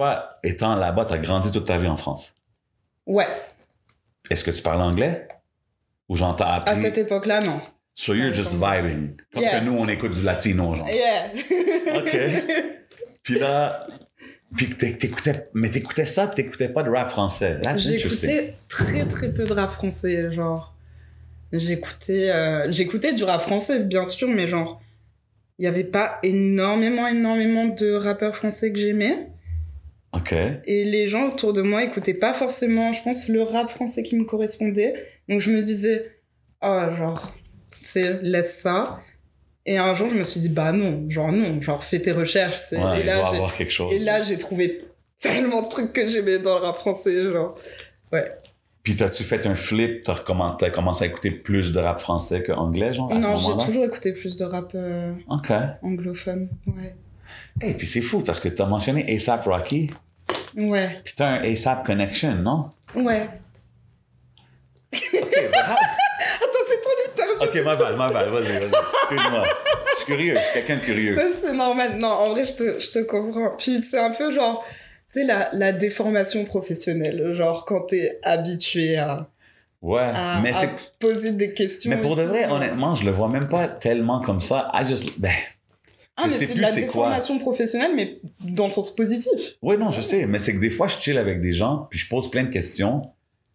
Toi, étant là-bas, tu as grandi toute ta vie en France. Ouais. Est-ce que tu parles anglais? Ou j'en t'ai appris? À cette époque-là, non. So you're just vibing. Comme Yeah. que nous, on écoute du latino, genre. Yeah. OK. Puis là, puis t'écoutais, mais t'écoutais ça, puis t'écoutais pas de rap français. J'écoutais très très peu de rap français, genre. J'écoutais euh, j'écoutais du rap français, bien sûr, mais genre, il n'y avait pas énormément, énormément de rappeurs français que j'aimais. OK. Et les gens autour de moi écoutaient pas forcément, je pense, le rap français qui me correspondait. Donc je me disais, oh, genre, tu sais, laisse ça. Et un jour, je me suis dit, bah non, genre non, genre fais tes recherches, tu sais. Ouais, et là, j'ai- avoir quelque chose. et là, j'ai trouvé tellement de trucs que j'aimais dans le rap français, genre. Puis t'as-tu fait un flip, t'as commencé à écouter plus de rap français qu'anglais, genre, à ce non, j'ai toujours écouté plus de rap euh, anglophone. Ouais. Et puis c'est fou, parce que t'as mentionné ASAP Rocky, Ouais. puis t'as un ASAP Connection, non? Ouais. OK, bah, Attends, c'est ton interview. OK, ma balle, ma balle, vas-y, vas-y. Excuse-moi. Je suis curieux, je suis quelqu'un de curieux. C'est normal. Non, en vrai, je te, je te comprends. Puis c'est un peu genre, tu sais, la, la déformation professionnelle. Genre, quand t'es habitué à, Ouais, à, mais c'est... poser des questions. Mais pour de vrai, honnêtement, je le vois même pas tellement comme ça. I just... Ben, Ah, je mais c'est de la quoi. déformation professionnelle, mais dans le sens positif. Oui, non, je sais, mais c'est que des fois, je chill avec des gens, puis je pose plein de questions,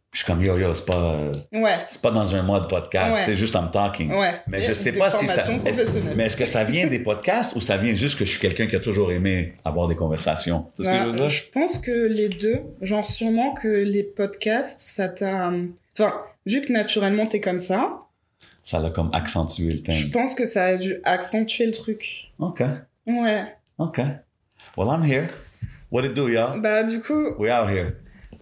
puis je suis comme, yo, yo, c'est pas, euh, Ouais. c'est pas dans un mode podcast, Ouais. c'est juste I'm talking. Ouais. Mais je sais pas si ça. professionnelle. mais est-ce que ça vient des podcasts ou ça vient juste que je suis quelqu'un qui a toujours aimé avoir des conversations? C'est ce que Bah, je veux dire? je pense que les deux, genre sûrement que les podcasts, ça t'a... Enfin, vu que naturellement t'es comme ça, Ça l'a comme accentué le je thème. pense que ça a dû accentuer le truc. OK. Ouais. OK. Well, I'm here. What it do, y'all? Bah du coup, We out here.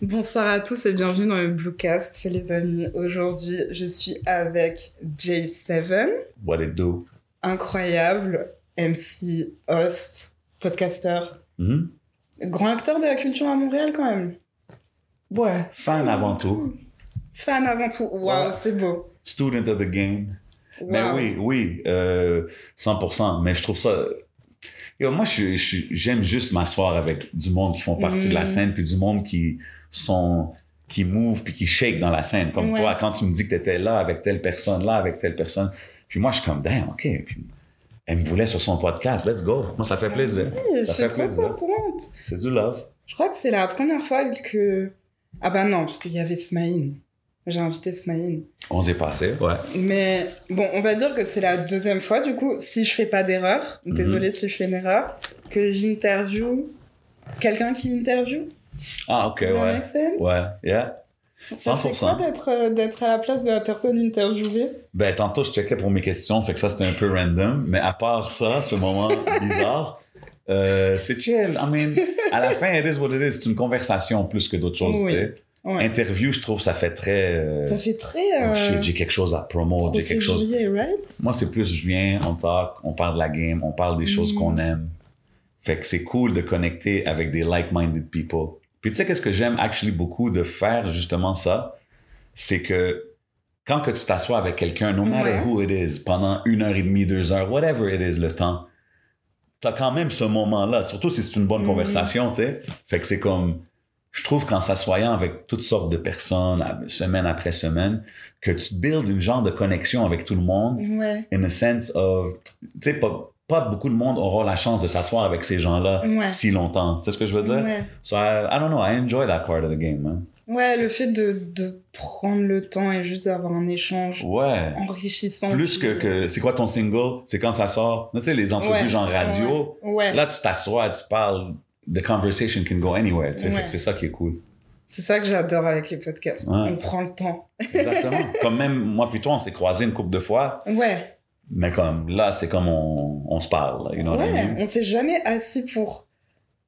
bonsoir à tous et bienvenue dans le Bluecast, les amis. Aujourd'hui, je suis avec J7, What it do? incroyable MC, host, podcaster, Mhm. grand acteur de la culture à Montréal quand même. Ouais. Fan avant tout. Fan avant tout. Waouh, Ouais. c'est beau. Student of the game. Mais oui, oui, euh, 100%. Mais je trouve ça. Yo, moi, je suis- je suis- j'aime juste m'asseoir avec du monde qui font partie de la Mm. scène, puis du monde qui sont qui move puis qui shake dans la scène. Comme Ouais. toi, quand tu me dis que tu étais là avec telle personne, là avec telle personne. Puis moi, je suis comme, damn, OK. Puis elle me voulait sur son podcast. Let's go. Moi, ça fait plaisir. Oui, je Ça suis fait trop plaisir. contente. C'est du love. Je crois que c'est la première fois que... Ah bah non, parce qu'il y avait Smaïn. J'ai invité Smaïn. On s'est passé. Ouais. Mais bon, on va dire que c'est la deuxième fois, du coup, si je fais pas d'erreur, Mhm. désolé si je fais une erreur, que j'interview quelqu'un qui interview? Ah, OK, Does that ouais. make sense? Ouais, yeah. Ça fait 100%. quoi d'être, euh, d'être à la place de la personne interviewée? Ben, tantôt, je checkais pour mes questions, fait que ça, c'était un peu random. Mais à part ça, ce moment bizarre, euh, c'est chill. I mean, à la fin, it is what it is. C'est une conversation plus que d'autres choses, Oui. tu sais. Ouais. Interview, je trouve, ça fait très... euh, Ça fait très... oh Euh, shit, j'ai quelque chose à promouvoir, j'ai quelque chose... right? Moi, c'est plus, je viens, on talk, on parle de la game, on parle des choses Mm. qu'on aime. Fait que c'est cool de connecter avec des like-minded people. Puis tu sais, qu'est-ce que j'aime actually beaucoup de faire justement ça? C'est que quand que tu t'assois avec quelqu'un, no matter Ouais. who it is, pendant une heure et demie, deux heures, whatever it is, le temps, t'as quand même ce moment-là, surtout si c'est une bonne Mhm. conversation, tu sais. Fait que c'est comme, je trouve qu'en s'assoyant avec toutes sortes de personnes, semaine après semaine, que tu builds une genre de connexion avec tout le monde, Ouais. in a sense of, tu sais, pas, pas beaucoup de monde aura la chance de s'asseoir avec ces gens-là Ouais. si longtemps. Tu sais ce que je veux dire? Ouais. So I, I don't know, I enjoy that part of the game, man. Ouais, le fait de, de prendre le temps et juste d'avoir un échange Ouais. enrichissant. Plus que, que c'est quoi ton single? C'est quand ça sort? Tu sais, les entrevues genre radio, Ouais. là, tu t'assois, tu parles, the conversation can go anywhere, tu sais. Ouais. c'est ça qui est cool. C'est ça que j'adore avec les podcasts. Ouais. On prend le temps. Exactement. comme même moi toi, on s'est croisés une couple de fois, Ouais. mais comme là, c'est comme on, on se parle, you know what I ouais. mean? On s'est jamais assis pour.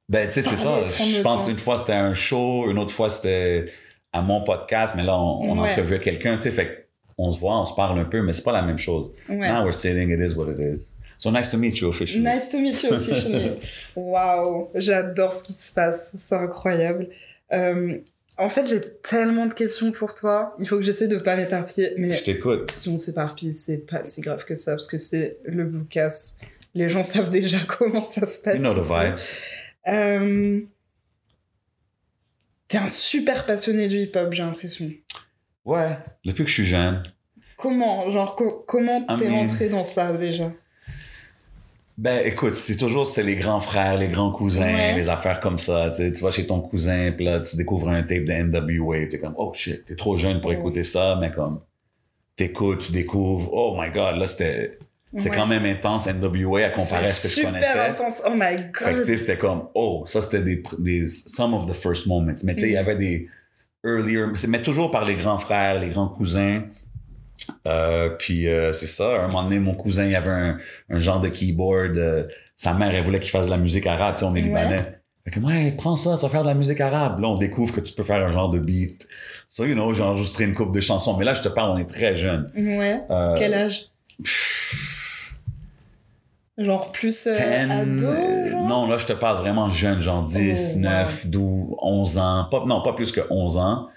Ben, tu sais, c'est ça. Je pense temps. une fois, c'était un show, une autre fois, c'était à mon podcast, mais là, on, on Ouais. entrevue quelqu'un, tu sais, fait on se voit, on se parle un peu, mais c'est pas la même chose. Ouais. Now we're sitting, it is what it is. So nice to meet you officially. Nice to meet you officially. Waouh, j'adore ce qui se passe. C'est incroyable. Euh, en fait, j'ai tellement de questions pour toi. Il faut que j'essaie de pas m'éparpiller. Mais Je t'écoute. si on s'éparpille, c'est pas si grave que ça parce que c'est le Bluecast. Les gens savent déjà comment ça se passe. You know the vibes. Euh, T'es un super passionné du hip-hop, j'ai l'impression. Ouais, depuis que je suis jeune. Comment Genre, co- comment t'es rentré dans ça déjà? Ben écoute, c'est toujours c'était les grands frères, les grands cousins, Ouais. les affaires comme ça. Tu sais, tu vas chez ton cousin, puis là tu découvres un tape de NWA, t'es comme oh shit, t'es trop jeune pour Ouais. écouter ça, mais comme t'écoutes, tu découvres, oh my god, là c'était c'est Ouais. quand même intense NWA à comparer à ce que je connaissais. super intense. Oh my Fait que tu god. sais, c'était comme, oh, ça c'était des, des, some of the first moments. Mais tu sais, il y Mhm. avait des earlier, mais toujours par les grands frères, les grands cousins. Euh, puis euh, c'est ça, un moment donné, mon cousin, il avait un, un genre de keyboard. euh, sa mère, elle voulait qu'il fasse de la musique arabe, tu sais, on est Ouais. libanais. Fait que, ouais, prends ça, tu vas faire de la musique arabe. Là, on découvre que tu peux faire un genre de beat. So, you know, j'ai enregistré une couple de chansons. Mais là, je te parle, on est très jeunes. Ouais. Quel âge? Genre plus 10, ado genre? non, là, je te parle vraiment jeune, genre 10, Oh, 9, 12, 11 ans. Pas, non, pas plus que 11 ans.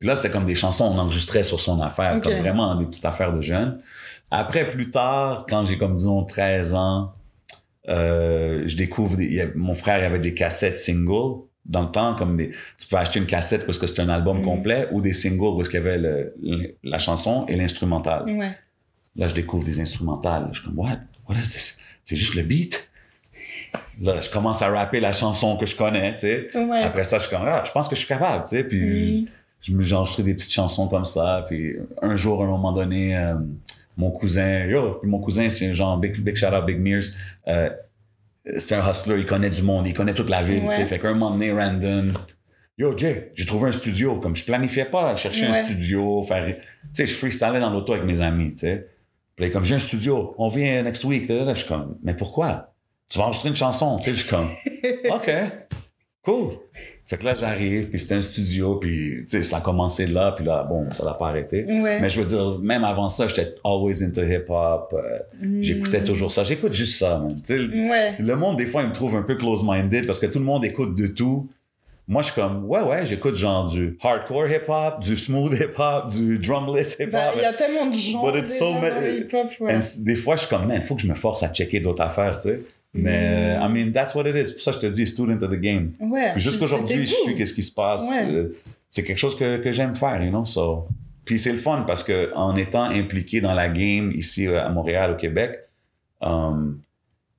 Puis là, c'était comme des chansons, on enregistrait sur son affaire, comme vraiment des petites affaires de jeunes. Après, plus tard, quand j'ai comme, disons, 13 ans, euh, je découvre, des, a- mon frère avait des cassettes singles. Dans le temps, comme des, tu pouvais acheter une cassette parce que c'était un album Mhm. complet ou des singles parce qu'il y avait le- le- la chanson et l'instrumental. Ouais. Là, je découvre des instrumentales. Je suis comme, what? What is this? C'est juste le beat? Là, je commence à rapper la chanson que je connais, tu sais. Ouais. Après ça, je suis comme, ah, je pense que je suis capable, tu sais. Puis, Mhm. Je me j'ai enregistré des petites chansons comme ça. Puis, un jour, à un moment donné, euh, mon cousin, yo, puis mon cousin, c'est un genre, big, big shout out, Big Mears. Euh, c'est un hustler, il connaît du monde, il connaît toute la ville, Ouais. tu sais. Fait qu'un moment donné, random, yo, Jay, j'ai trouvé un studio. Comme je planifiais pas chercher Ouais. un studio, faire, tu sais, je freestylais dans l'auto avec mes amis, tu sais. Puis comme j'ai un studio, on vient next week. Je suis comme, mais pourquoi? Tu vas enregistrer une chanson, tu sais. Je suis comme, OK, cool. Fait que là, j'arrive, puis c'était un studio, puis tu sais, ça a commencé là, puis là, bon, ça l'a pas arrêté. Ouais. Mais je veux dire, même avant ça, j'étais always into hip-hop. euh, Mhm. J'écoutais toujours ça. J'écoute juste ça, man. Tu sais, Ouais. le monde, des fois, il me trouve un peu close-minded parce que tout le monde écoute de tout. Moi, je suis comme, ouais, ouais, j'écoute genre du hardcore hip-hop, du smooth hip-hop, du drumless hip-hop. Bah, il y a tellement de so le hip-hop, ouais. And des fois, je suis comme, man, il faut que je me force à checker d'autres affaires, tu sais. Mais, Mm. I mean, that's what it is. Pour ça, je te dis, student of the game. Ouais. Puis jusqu'aujourd'hui, je suis qu'est-ce qui se passe. Ouais. Euh, c'est quelque chose que, que j'aime faire, you know. So. Puis c'est le fun parce que en étant impliqué dans la game ici euh, à Montréal, au Québec, um,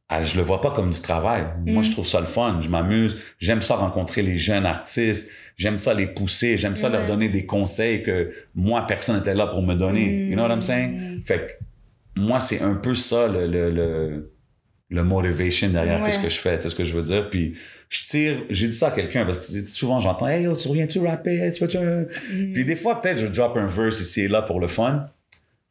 ah, je le vois pas comme du travail. Moi, Mm. je trouve ça le fun. Je m'amuse. J'aime ça rencontrer les jeunes artistes. J'aime ça les pousser. J'aime ça leur donner des conseils que moi, personne n'était là pour me donner. You know what I'm saying? Mm. Fait que moi, c'est un peu ça le, le, le, le motivation derrière Ouais. ce que je fais, tu sais ce que je veux dire? Puis je tire, j'ai dit ça à quelqu'un parce que souvent j'entends Hey, yo, tu reviens-tu rapper? Hey, tu fais-tu un... Mm. Puis des fois, peut-être je drop un verse ici et là pour le fun,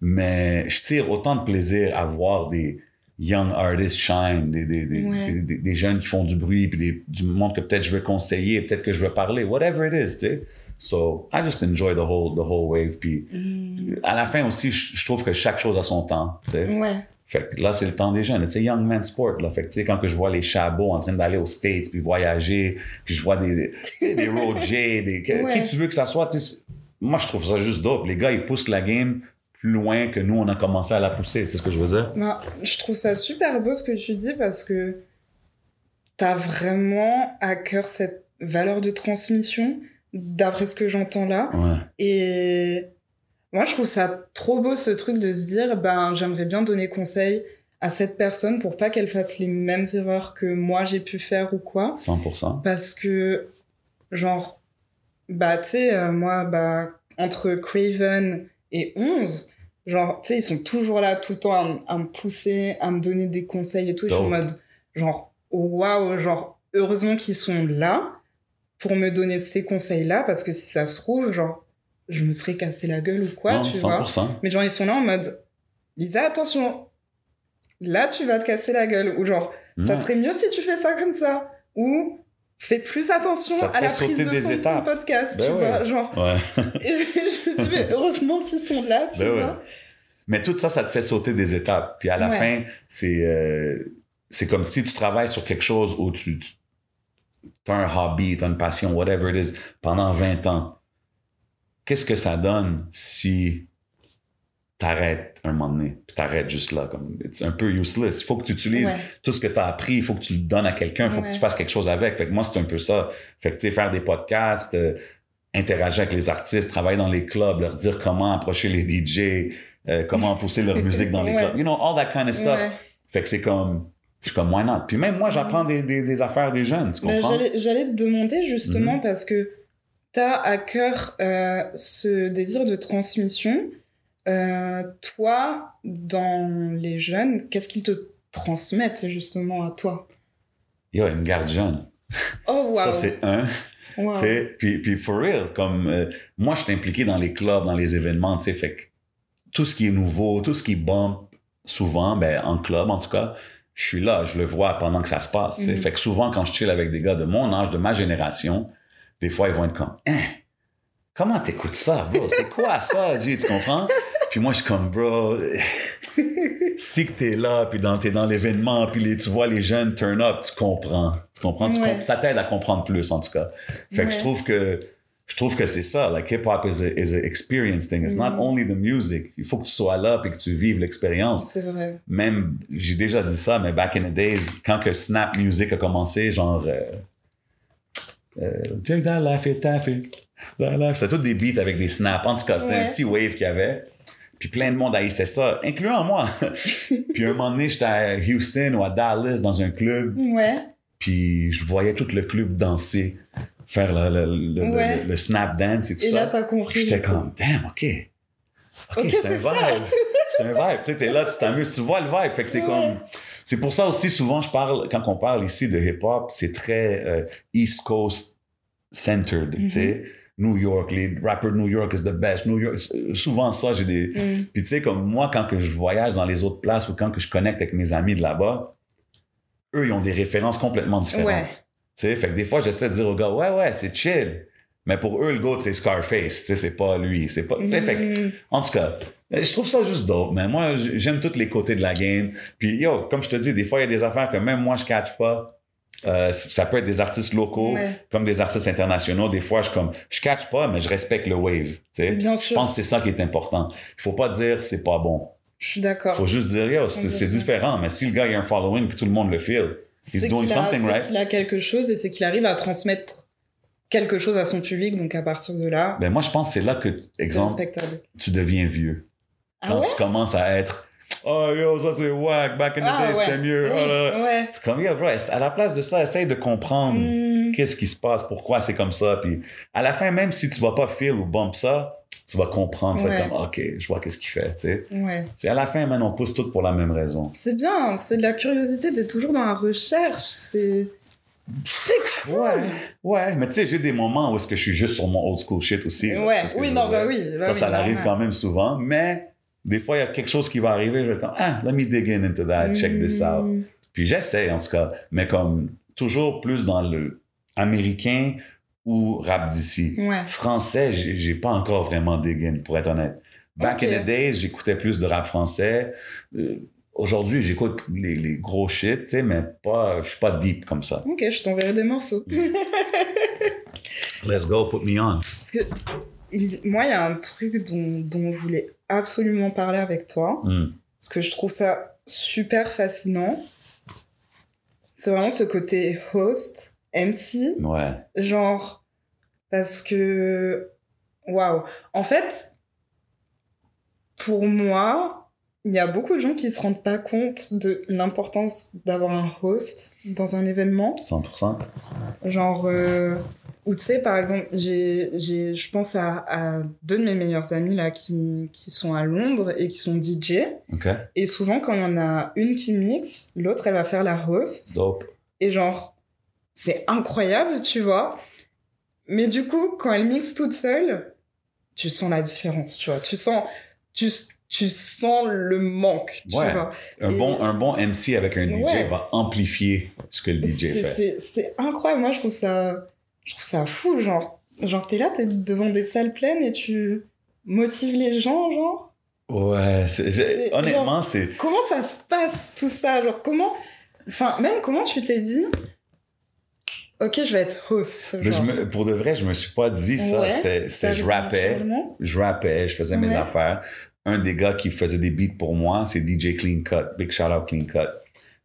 mais je tire autant de plaisir à voir des young artists shine, des, des, des, Ouais. des, jeunes qui font du bruit, puis du monde que peut-être je veux conseiller, peut-être que je veux parler, whatever it is, tu sais. So, I just enjoy the whole, the whole wave. Puis Mm. à la fin aussi, je, je trouve que chaque chose a son temps, tu sais. Ouais. Fait que là, c'est le temps des jeunes. Tu sais, young man sport, là. Fait que, tu sais, quand que je vois les chabots en train d'aller aux States puis voyager, puis je vois des, des Road J, des, Ouais. qui tu veux que ça soit, tu sais, c'est- moi, je trouve ça juste dope. Les gars, ils poussent la game plus loin que nous, on a commencé à la pousser. Tu sais ce que je veux dire? Ben, je trouve ça super beau ce que tu dis parce que t'as vraiment à cœur cette valeur de transmission, d'après ce que j'entends là. Ouais. Et moi, je trouve ça trop beau ce truc de se dire, ben, j'aimerais bien donner conseil à cette personne pour pas qu'elle fasse les mêmes erreurs que moi j'ai pu faire ou quoi. 100%. Parce que, genre, bah, tu sais, euh, moi, bah, entre Craven et 11, genre, tu sais, ils sont toujours là tout le temps à, me pousser, à me donner des conseils et tout. Et je suis en mode, genre, waouh, genre, heureusement qu'ils sont là pour me donner ces conseils-là, parce que si ça se trouve, genre, je me serais cassé la gueule ou quoi, Non, tu vois. 100%. Mais genre, ils sont là en mode, Lisa, attention, là, tu vas te casser la gueule. Ou genre, ça serait mieux si tu fais ça comme ça. Ou fais plus attention à la prise de son de ton podcast, Ben tu ouais. vois. Genre, Ouais. et je, me dis, mais heureusement qu'ils sont là, tu Ben ouais. vois. Mais tout ça, ça te fait sauter des étapes. Puis à la Ouais. fin, c'est euh, c'est comme si tu travailles sur quelque chose où tu, tu as un hobby, tu as une passion, whatever it is, pendant 20 ans. Qu'est-ce que ça donne si t'arrêtes un moment donné, puis t'arrêtes juste là. Comme, c'est un peu useless. Il faut que tu utilises Ouais. tout ce que t'as appris, il faut que tu le donnes à quelqu'un, il faut que tu fasses quelque chose avec. Fait que moi, c'est un peu ça. Fait que, tu sais, faire des podcasts, euh, interagir avec les artistes, travailler dans les clubs, leur dire comment approcher les DJ, euh, comment pousser leur musique dans les Ouais. clubs. You know, all that kind of stuff. Fait que c'est comme, je suis comme, why not? Puis même moi, j'apprends des, des, des affaires des jeunes, tu Bah, comprends? J'allais j'allais te demander justement Mhm. parce que tu as à cœur euh, ce désir de transmission. Euh, toi, dans les jeunes, qu'est-ce qu'ils te transmettent justement à toi? Yo, ils me gardent jeune. Oh, Ça, waouh! c'est un. Wow. Puis, puis for real, comme euh, moi, je suis impliqué dans les clubs, dans les événements, tu sais, fait que tout ce qui est nouveau, tout ce qui bump, souvent, ben, en club en tout cas, je suis là, je le vois pendant que ça se passe. sais. Mhm. Fait que souvent, quand je chill avec des gars de mon âge, de ma génération, des fois, ils vont être comme, hein, comment t'écoutes ça, bro? C'est quoi ça? Tu comprends? Puis moi, je suis comme, bro, si que t'es là, puis dans, t'es dans l'événement, puis les, tu vois les jeunes turn up, tu comprends. Tu comprends? Tu Ouais. comp- ça t'aide à comprendre plus, en tout cas. Fait que je trouve que je trouve que c'est ça. Like hip hop is a, is a experience thing. It's not Mhm. only the music. Il faut que tu sois là puis que tu vives l'expérience. C'est vrai. Même j'ai déjà dit ça, mais back in the days, quand que Snap Music a commencé, genre euh, euh, Take that taffy. That laugh. C'était tous des beats avec des snaps. En tout cas, c'était un petit wave qu'il y avait. Puis plein de monde haïssait ça, incluant moi. puis un moment donné, j'étais à Houston ou à Dallas dans un club Ouais. puis je voyais tout le club danser, faire le, le, le, le- Ouais. le snap dance et tout Et là, ça. t'as compris. J'étais comme, damn, OK. OK, Ok, c'est un ça. vibe. c'est un vibe. Tu sais, t'es là, tu t'amuses, tu vois le vibe. Fait que c'est Ouais. comme... C'est pour ça aussi, souvent, je parle, quand on parle ici de hip-hop, c'est très euh, East Coast centered, tu sais. New York, les rappers de New York is the best. New York, souvent ça, j'ai des... Mm. Puis tu sais, comme moi, quand que je voyage dans les autres places ou quand que je connecte avec mes amis de là-bas, eux, ils ont des références complètement différentes. Ouais. Tu sais, fait que des fois, j'essaie de dire aux gars, ouais, ouais, c'est chill. Mais pour eux, le GOAT, c'est Scarface. Tu sais, c'est pas lui. C'est pas, tu sais, fait Mm. en tout cas, euh, je trouve ça juste dope, mais moi, j'aime tous les côtés de la game. Puis, yo, comme je te dis, des fois, il y a des affaires que même moi, je catch pas. Euh, ça peut être des artistes locaux, Ouais. comme des artistes internationaux. Des fois, je comme, je catch pas, mais je respecte le wave. Tu sais, Bien je sûr. pense que c'est ça qui est important. Il faut pas dire c'est pas bon. Je suis d'accord. faut juste dire, yo, c'est c'est 100%. différent. Mais si le gars il a un following puis tout le monde le feel, C'est doing qu'il a, something c'est right? qu'il a quelque chose et c'est qu'il arrive à transmettre quelque chose à son public. Donc à partir de là, ben moi, je pense que c'est là que, exemple, tu deviens vieux. Ah Quand ouais? tu commences à être, oh yo, ça c'est whack, back in the Ah day, ouais. c'était mieux. Oui, oh là là. ouais. C'est comme, yo, bro, à la place de ça, essaye de comprendre Mm. qu'est-ce qui se passe, pourquoi c'est comme ça. Puis à la fin, même si tu vas pas feel ou bump ça, tu vas comprendre. Tu vas Ouais. être comme, OK, je vois qu'est-ce qu'il fait. Tu sais. Ouais. À la fin, man, on pousse tout pour la même raison. C'est bien, c'est de la curiosité, t'es toujours dans la recherche. C'est. Ouais, ouais. Mais tu sais, j'ai des moments où est-ce que je suis juste sur mon old school shit aussi. Ouais, C'est oui, non, bah oui. bah ça, oui, ça arrive quand même souvent. Mais des fois, il y a quelque chose qui va arriver. Je vais comme, ah, let me dig in into that, check this out. Mm. Puis j'essaie, en tout cas, mais comme toujours plus dans le américain ou rap d'ici. Ouais. Français, j'ai pas encore vraiment dig in, pour être honnête. Back in the days, j'écoutais plus de rap français. Euh, Aujourd'hui, j'écoute les, les gros shit, tu sais, mais pas, je suis pas deep comme ça. Ok, je t'enverrai des morceaux. Let's go, put me on. Parce que il- moi, il y a un truc dont, dont je voulais absolument parler avec toi. Hmm. Parce que je trouve ça super fascinant. C'est vraiment ce côté host, MC. Ouais. Genre, parce que. Waouh! En fait, pour moi, il y a beaucoup de gens qui se rendent pas compte de l'importance d'avoir un host dans un événement. 100%. Genre, euh, ou tu sais, par exemple, j'ai, j'ai, je pense à, à deux de mes meilleurs amis là qui, qui sont à Londres et qui sont DJ. Et souvent, quand il y en a une qui mixe, l'autre, elle va faire la host. Dope. Et genre, c'est incroyable, tu vois. Mais du coup, quand elle mixe toute seule, tu sens la différence, tu vois. Tu sens, tu, tu sens le manque, tu Ouais. vois. Un, Et- bon, un bon MC avec un DJ Ouais. va amplifier ce que le DJ fait. C'est c'est incroyable. Moi, je trouve ça, je trouve ça fou. Genre, genre t'es là, t'es devant des salles pleines et tu motives les gens, genre? Ouais, honnêtement, c'est. Comment ça se passe, tout ça? Genre, comment... Enfin, même comment tu t'es dit... Ok, je vais être host. Je genre. me- pour de vrai, je me suis pas dit ça. Ouais, C'était, je rappais, je rappais, je faisais mes affaires. Un des gars qui faisait des beats pour moi, c'est DJ Clean Cut. Big shout out Clean Cut.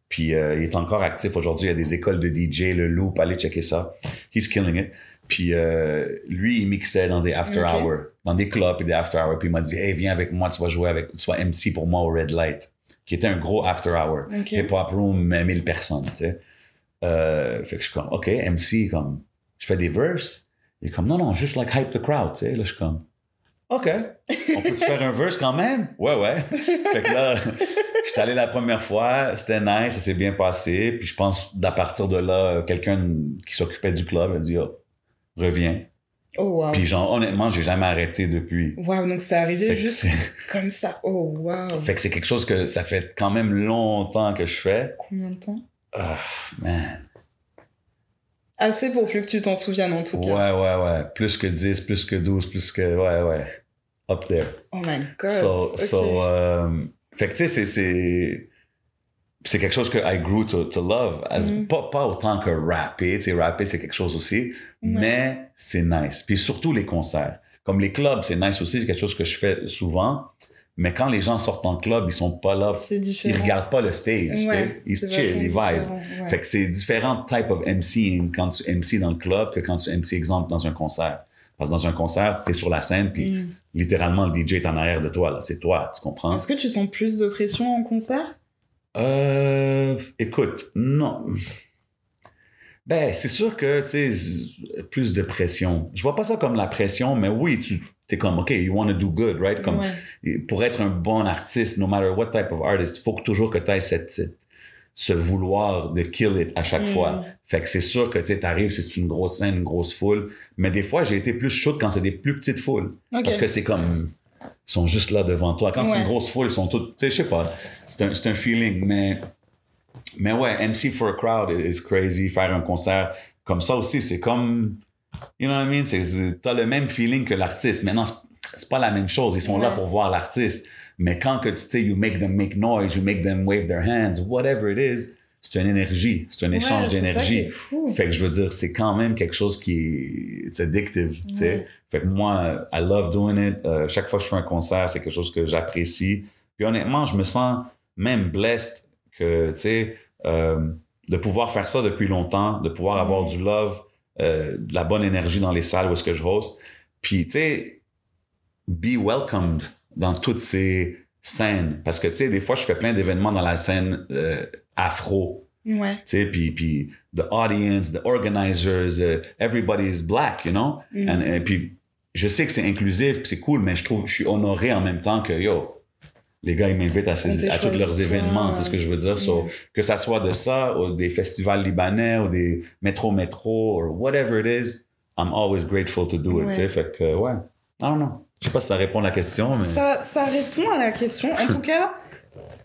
Puis euh, il est encore actif aujourd'hui. Il y a des écoles de DJ, le Loop, allez checker ça. He's killing it. Puis euh, lui, il mixait dans des after hours, dans des clubs et des after hours. Puis il m'a dit, hey, viens avec moi, tu vas jouer avec, tu vas MC pour moi au Red Light, qui était un gros after hour. Ok. Hip Hop Room, 1000 personnes, tu sais. Euh, fait que je suis comme, OK, MC, comme, je fais des verses. Il est comme, non, non, juste like hype the crowd, tu sais. Là, je suis comme, OK, on peut faire un verse quand même? Ouais, ouais. fait que là, je suis allé la première fois, c'était nice, ça s'est bien passé. Puis je pense, d'à partir de là, quelqu'un qui s'occupait du club a dit, oh, reviens. Oh, wow. Puis genre, honnêtement, j'ai jamais arrêté depuis. Wow, donc c'est arrivé Fait juste comme ça. Oh, wow. fait que c'est quelque chose que ça fait quand même longtemps que je fais. Combien de temps? Ah, man. Assez pour plus que tu t'en souviennes en tout cas. Ouais, ouais, ouais. Plus que 10, plus que 12, plus que. Ouais, ouais. Up there. Oh my god. So, Ok. so, euh, fait que tu sais, c'est- c'est. C'est quelque chose que I grew to, to love. As, Mhm. pas, pas autant que rapper. Tu sais, rapper, c'est quelque chose aussi. Mais c'est nice. Puis surtout les concerts. Comme les clubs, c'est nice aussi. C'est quelque chose que je fais souvent. Mais quand les gens sortent en club, ils sont pas là. c'est Ils regardent pas le stage. tu sais. Ouais, Ils se chill, ils ouais. Fait que c'est différents types of MCing quand tu MC dans le club que quand tu MC, exemple, dans un concert. Parce que dans un concert, tu es sur la scène, puis Mm. littéralement, le DJ est en arrière de toi. là. C'est toi, tu comprends? Est-ce que tu sens plus de pression en concert? Euh, écoute, non. Ben, c'est sûr que, tu sais, plus de pression. Je vois pas ça comme la pression, mais oui, tu es comme, OK, you want to do good, right? Comme, Ouais. pour être un bon artiste, no matter what type of artist, il faut que toujours que tu aies cette, cette- ce vouloir de kill it à chaque Mm. fois. Fait que c'est sûr que tu arrives, c'est une grosse scène, une grosse foule. Mais des fois, j'ai été plus chaud quand c'est des plus petites foules. Ok. Parce que c'est comme. Ils sont juste là devant toi. Quand c'est une grosse foule, ils sont tous. Tu sais, je sais pas. C'est un, c'est un feeling. Mais, mais ouais, MC for a crowd is crazy. Faire un concert comme ça aussi, c'est comme. You know what I mean? C'est- T'as le même feeling que l'artiste. Maintenant, c'est- pas la même chose. Ils sont là pour voir l'artiste. Mais quand que tu sais, you make them make noise, you make them wave their hands, whatever it is, c'est une énergie. C'est un échange Ouais, d'énergie. Fait que je veux dire, c'est quand même quelque chose qui est it's addictive, sais. Ouais. Fait que moi, I love doing it. Euh, chaque fois que je fais un concert, c'est quelque chose que j'apprécie. Puis honnêtement, je me sens même blessed que, tu sais, euh, de pouvoir faire ça depuis longtemps, de pouvoir avoir Mm. du love, euh, de la bonne énergie dans les salles où est-ce que je host. Puis, tu sais, be welcomed dans toutes ces scènes. Parce que, tu sais, des fois, je fais plein d'événements dans la scène euh, afro Ouais. tu sais, puis, puis the audience, the organizers, uh, everybody is black, you know? Mm. And, et puis, je sais que c'est inclusif, c'est cool, mais je trouve, je suis honoré en même temps que, yo, les gars, ils m'invitent à, ces, à tous leurs événements, tu sais ce que je veux dire? So, que ça soit de ça, ou des festivals libanais, ou des métro-métro, or whatever it is, I'm always grateful to do it, Ouais. tu sais, fait que, ouais. I don't know. Je sais pas si ça répond à la question, mais... Ça, ça répond à la question. En tout cas,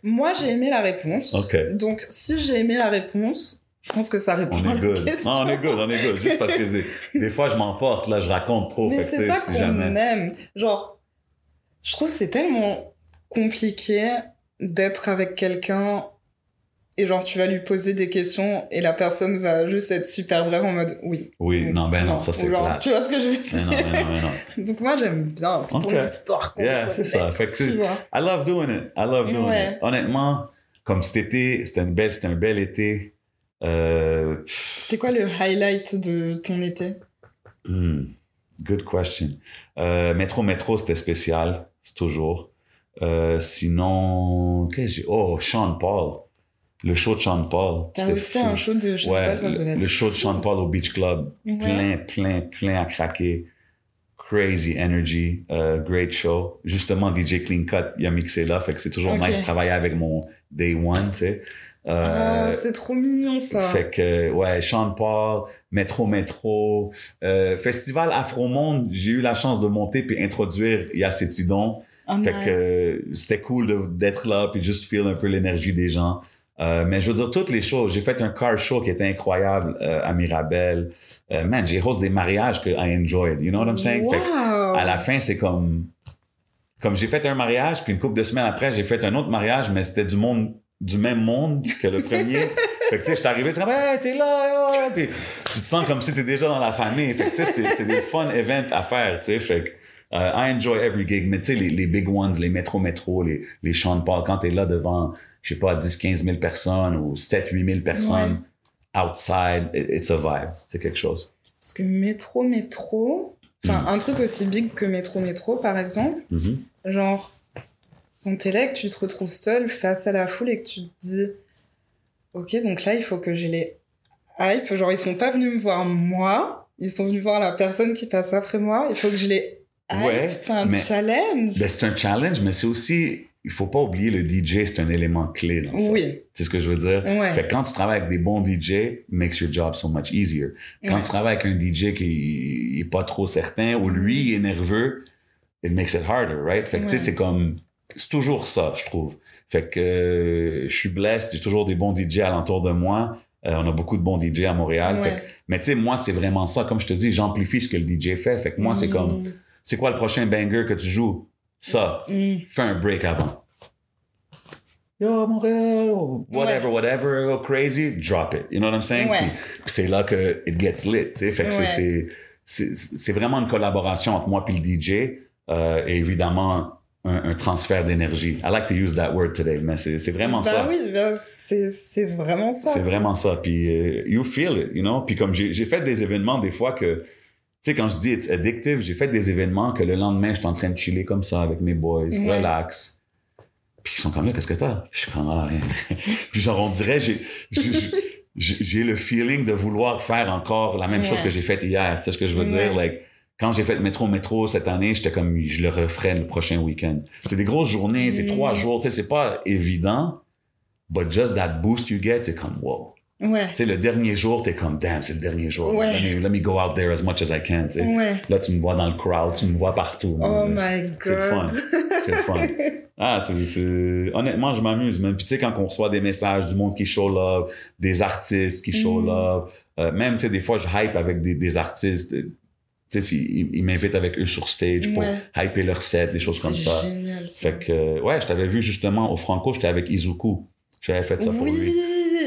moi, j'ai aimé la réponse. Donc, si j'ai aimé la réponse, je pense que ça répond On à est la good. question. Non, on est good, on est good. Juste parce que des, des fois, je m'emporte, là, je raconte trop. Mais c'est ça si qu'on jamais... aime. Genre, je trouve que c'est tellement compliqué d'être avec quelqu'un et genre tu vas lui poser des questions et la personne va juste être super brève en mode oui. Oui, non, ben non, ça c'est plate. Tu vois ce que je veux Mais dire non, mais non, mais non. Donc moi j'aime bien, c'est Ok. ton histoire. Yeah, c'est ça. Fait que tu. I love doing it. I love doing Ouais. it. Honnêtement, comme cet été, c'était une belle, c'était un bel été. Euh, C'était quoi le highlight de ton été? Hmm, good question. Euh, métro, métro, c'était spécial, toujours. Euh, sinon, qu'est-ce que j'ai? Oh, Sean Paul. Le show de Sean Paul. T'as fou. un show de sais Ouais, pas, ça le, le show de Sean Paul au Beach Club. Ouais. Plein, plein, plein à craquer. Crazy energy. euh, great show. Justement, DJ Clean Cut, il a mixé là. Fait que c'est toujours nice de travailler avec mon Day One, tu sais. Euh, Oh, c'est trop mignon ça. fait que, ouais, Sean Paul, Métro Métro, euh, Festival Afro Monde, j'ai eu la chance de monter puis introduire Yacetidon. Ah, Fait nice. que euh, c'était cool d'être là puis juste feel un peu l'énergie des gens. Euh, mais je veux dire, toutes les choses. J'ai fait un car show qui était incroyable euh, à Mirabel. Euh, man, j'ai host des mariages que I enjoyed. You know what I'm saying? Fait que Wow. à la fin, c'est comme. Comme j'ai fait un mariage, puis une couple de semaines après, j'ai fait un autre mariage, mais c'était du monde, du même monde que le premier. fait que tu sais, je suis arrivé, c'est comme, hey, t'es là. Puis tu te sens comme si t'es déjà dans la famille. Fait que tu sais, c'est, c'est des fun events à faire, tu sais. Fait que Uh, I enjoy every gig, mais tu sais, les, les big ones, les métro métro, les, les Sean Paul, quand t'es là devant, je sais pas, 10, 15 000 personnes ou 7, 8 000 personnes, outside, it- it's a vibe. C'est quelque chose. Parce que métro, métro. Enfin, Mm. un truc aussi big que métro, métro, par exemple. Mhm. Genre, quand t'es là et que tu te retrouves seul face à la foule et que tu te dis, ok, donc là, il faut que j'ai les hype. Genre, ils sont pas venus me voir moi, ils sont venus voir la personne qui passe après moi. Il faut que je les. Ouais, c'est un mais- challenge. Ben, c'est un challenge, mais c'est aussi, il faut pas oublier le DJ, c'est un élément clé dans ça. oui, C'est ce que je veux dire? ouais. Fait que quand tu travailles avec des bons DJ, makes your job so much easier. Quand ouais. tu travailles avec un DJ qui est pas trop certain ou lui il est nerveux, it makes it harder, right? Fait que tu sais, c'est comme, c'est toujours ça, je trouve. Fait que euh, je suis blessed, j'ai toujours des bons DJ alentour de moi. Euh, on a beaucoup de bons DJ à Montréal. Fait que- Ouais. mais tu sais, moi, c'est vraiment ça. Comme je te dis, j'amplifie ce que le DJ fait. Fait que moi, c'est Mm. comme, c'est quoi le prochain banger que tu joues? Ça. Mm. Fais un break avant. Yo, Montréal, oh, whatever, whatever, oh, crazy, drop it. You know what I'm saying? Ouais. C'est là que it gets lit, tu sais. Fait que c'est- Ouais. c'est, c'est, c'est vraiment une collaboration entre moi et le DJ, euh, et évidemment, un, un transfert d'énergie. I like to use that word today, mais c'est, c'est vraiment bah ça. oui, bah, c'est c'est vraiment ça. C'est vraiment ça. Puis, euh, you feel it, you know? Puis comme j'ai, j'ai fait des événements des fois que, sais, quand je dis it's addictive, j'ai fait des événements que le lendemain, je suis en train de chiller comme ça avec mes boys, relax. Puis ils sont comme là, qu'est-ce que t'as? Je suis comme, ah, rien. Puis genre, on dirait, j'ai, le feeling de vouloir faire encore la même chose que j'ai faite hier. Tu sais ce que je veux dire? Like, quand j'ai fait le métro métro cette année, j'étais comme, je le referai le prochain week-end. C'est des grosses journées, c'est Mm. trois jours, tu sais, c'est pas évident. But just that boost you get, c'est comme, wow. Ouais. Tu sais, le dernier jour, t'es comme, damn, c'est le dernier jour. Ouais. Let, me, let me go out there as much as I can, tu sais. Ouais. Là, tu me vois dans le crowd, tu me vois partout. Oh my god. C'est le fun. C'est le fun. Ah, c'est, c'est- Honnêtement, je m'amuse, même. Puis tu sais, quand on reçoit des messages du monde qui show love, des artistes qui show Mm. love, euh, même, tu sais, des fois, je hype avec des, des artistes. euh, Tu sais, ils, ils m'invitent avec eux sur stage pour hyper leur set, des choses comme ça. C'est génial ça. Fait que, ouais, je t'avais vu justement au Franco, j'étais avec Izuku. J'avais fait ça pour lui.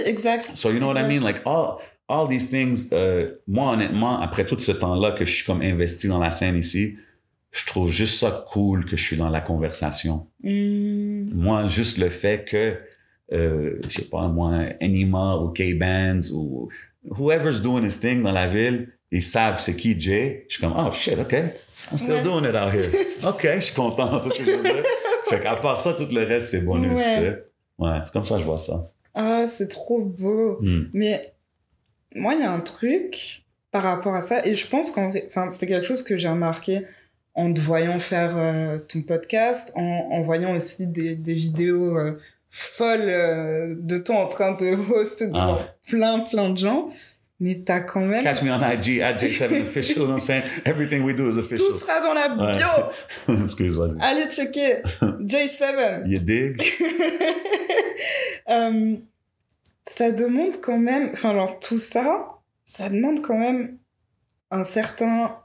Exact. So you know what I mean? Like all, all these things, euh, moi honnêtement, après tout ce temps-là que je suis comme investi dans la scène ici, je trouve juste ça cool que je suis dans la conversation. Mm. Moi, juste le fait que, euh, je sais pas moi, Anima ou K-Bands ou whoever's doing his thing dans la ville, ils savent c'est qui Jay. Je suis comme, oh shit, OK. I'm still Ouais. doing it out here. OK, je suis content, c'est ce que je veux dire. fait qu'à part ça, tout le reste, c'est bonus, Ouais. tu sais. Ouais, c'est comme ça que je vois ça. Ah, c'est trop beau. Hmm. Mais moi, il y a un truc par rapport à ça, et je pense qu'en enfin, c'est quelque chose que j'ai remarqué en te voyant faire euh, ton podcast, en, en voyant aussi des, des vidéos euh, folles euh, de toi en train de host devant Ah. plein, plein de gens. Mais t'as quand même. Catch me on IG at J7 official. You know what I'm saying? Everything we do is official. Tout sera dans la bio! Excuse, vas-y. Allez checker! J7! You dig? Euh, ça demande quand même, enfin, alors tout ça, ça demande quand même un certain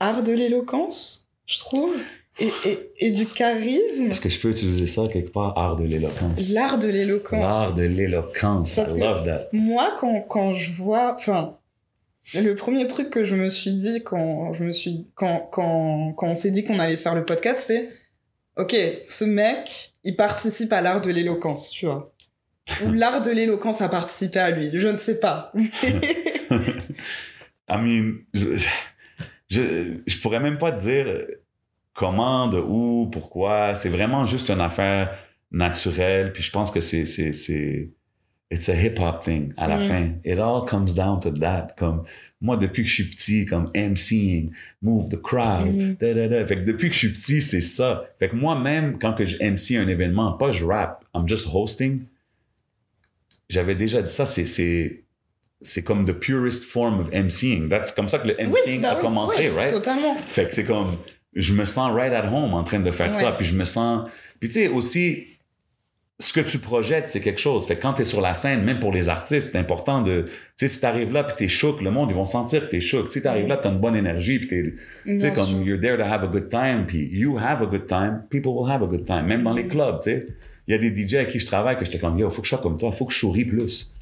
art de l'éloquence, je trouve, et, et, et du charisme. Est-ce que je peux utiliser ça quelque part? Art de l'éloquence. L'art de l'éloquence. L'art de l'éloquence. I love that. Moi, quand, quand je vois, enfin, le premier truc que je me suis dit quand, je me suis, quand, quand, quand on s'est dit qu'on allait faire le podcast, c'est Ok, ce mec, il participe à l'art de l'éloquence, tu vois. Ou l'art de l'éloquence a participé à lui, je ne sais pas. I mean, je, je, je pourrais même pas te dire comment, de où, pourquoi. C'est vraiment juste une affaire naturelle. Puis je pense que c'est, c'est, c'est, it's a hip-hop thing à la Mm. fin. It all comes down to that. Comme, moi, depuis que je suis petit, comme MCing, move the crowd, Mm. da, da, da. Fait que depuis que je suis petit, c'est ça. Fait que moi-même, quand que je MC un événement, pas je rap, I'm just hosting, j'avais déjà dit ça, c'est, c'est, c'est comme the purest form of MCing. That's comme ça que le MCing bah a oui, commencé, oui, right? Totalement. Fait que c'est comme, je me sens right at home en train de faire ça, puis je me sens... Puis tu sais, aussi, ce que tu projettes, c'est quelque chose. Fait que quand t'es sur la scène, même pour les artistes, c'est important de... Tu sais, si t'arrives là, puis t'es chouk, le monde, ils vont sentir que t'es chouk. Si t'arrives là, t'as une bonne énergie, puis t'es... Tu sais, comme you're there to have a good time, puis you have a good time, people will have a good time. Même dans les clubs, tu sais. Il y a des DJ avec qui je travaille que j'étais comme, yo, faut que je sois comme toi, faut que je souris plus.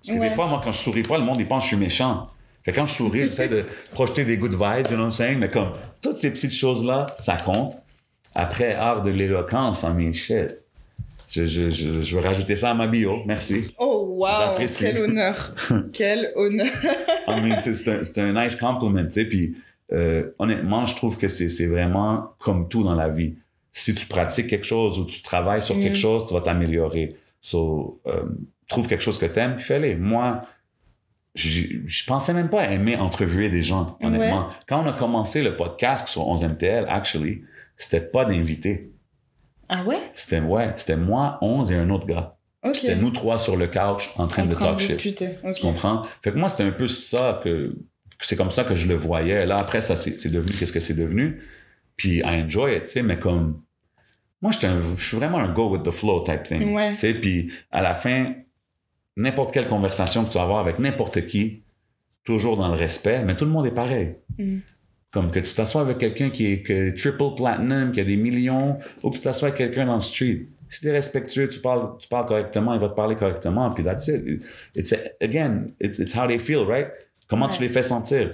Parce que Ouais. des fois, moi, quand je souris pas, le monde, il pense que je suis méchant. Fait que quand je souris, j'essaie de projeter des good vibes, you know what I'm saying? Mais comme, toutes ces petites choses-là, ça compte. Après, art de l'éloquence, I mean, shit. Je, je, je, je veux rajouter ça à ma bio. Merci. Oh, wow! Quel honneur! Quel honneur! I mean, c'est un, un nice compliment, tu sais. Puis, euh, honnêtement, je trouve que c'est c'est vraiment comme tout dans la vie. Si tu pratiques quelque chose ou tu travailles sur quelque Mm. chose, tu vas t'améliorer. So, euh, trouve quelque chose que t'aimes, puis fais-le. Moi, je je pensais même pas aimer entrevuer des gens, honnêtement. Quand on a commencé le podcast sur 11MTL, actually, c'était pas d'invités. Ah ouais? C'était, ouais, c'était moi, 11 et un autre gars. C'était nous trois sur le couch en train en de train talk de shit. discuter. Ok. Tu comprends? Fait que moi, c'était un peu ça que, c'est comme ça que je le voyais. Là, après, ça, c'est devenu qu'est-ce que c'est devenu? Puis, I enjoy it, tu sais, mais comme, moi, je suis vraiment un go with the flow type thing. Ouais. Tu sais, puis à la fin, n'importe quelle conversation que tu vas avoir avec n'importe qui, toujours dans le respect, mais tout le monde est pareil. Mm. Comme que tu t'assois avec quelqu'un qui est que triple platinum, qui a des millions, ou que tu t'assois avec quelqu'un dans le street. Si tu es respectueux, tu parles, tu parles correctement, il va te parler correctement, puis that's it. It's again, it's, it's how they feel, right? Comment tu les fais sentir?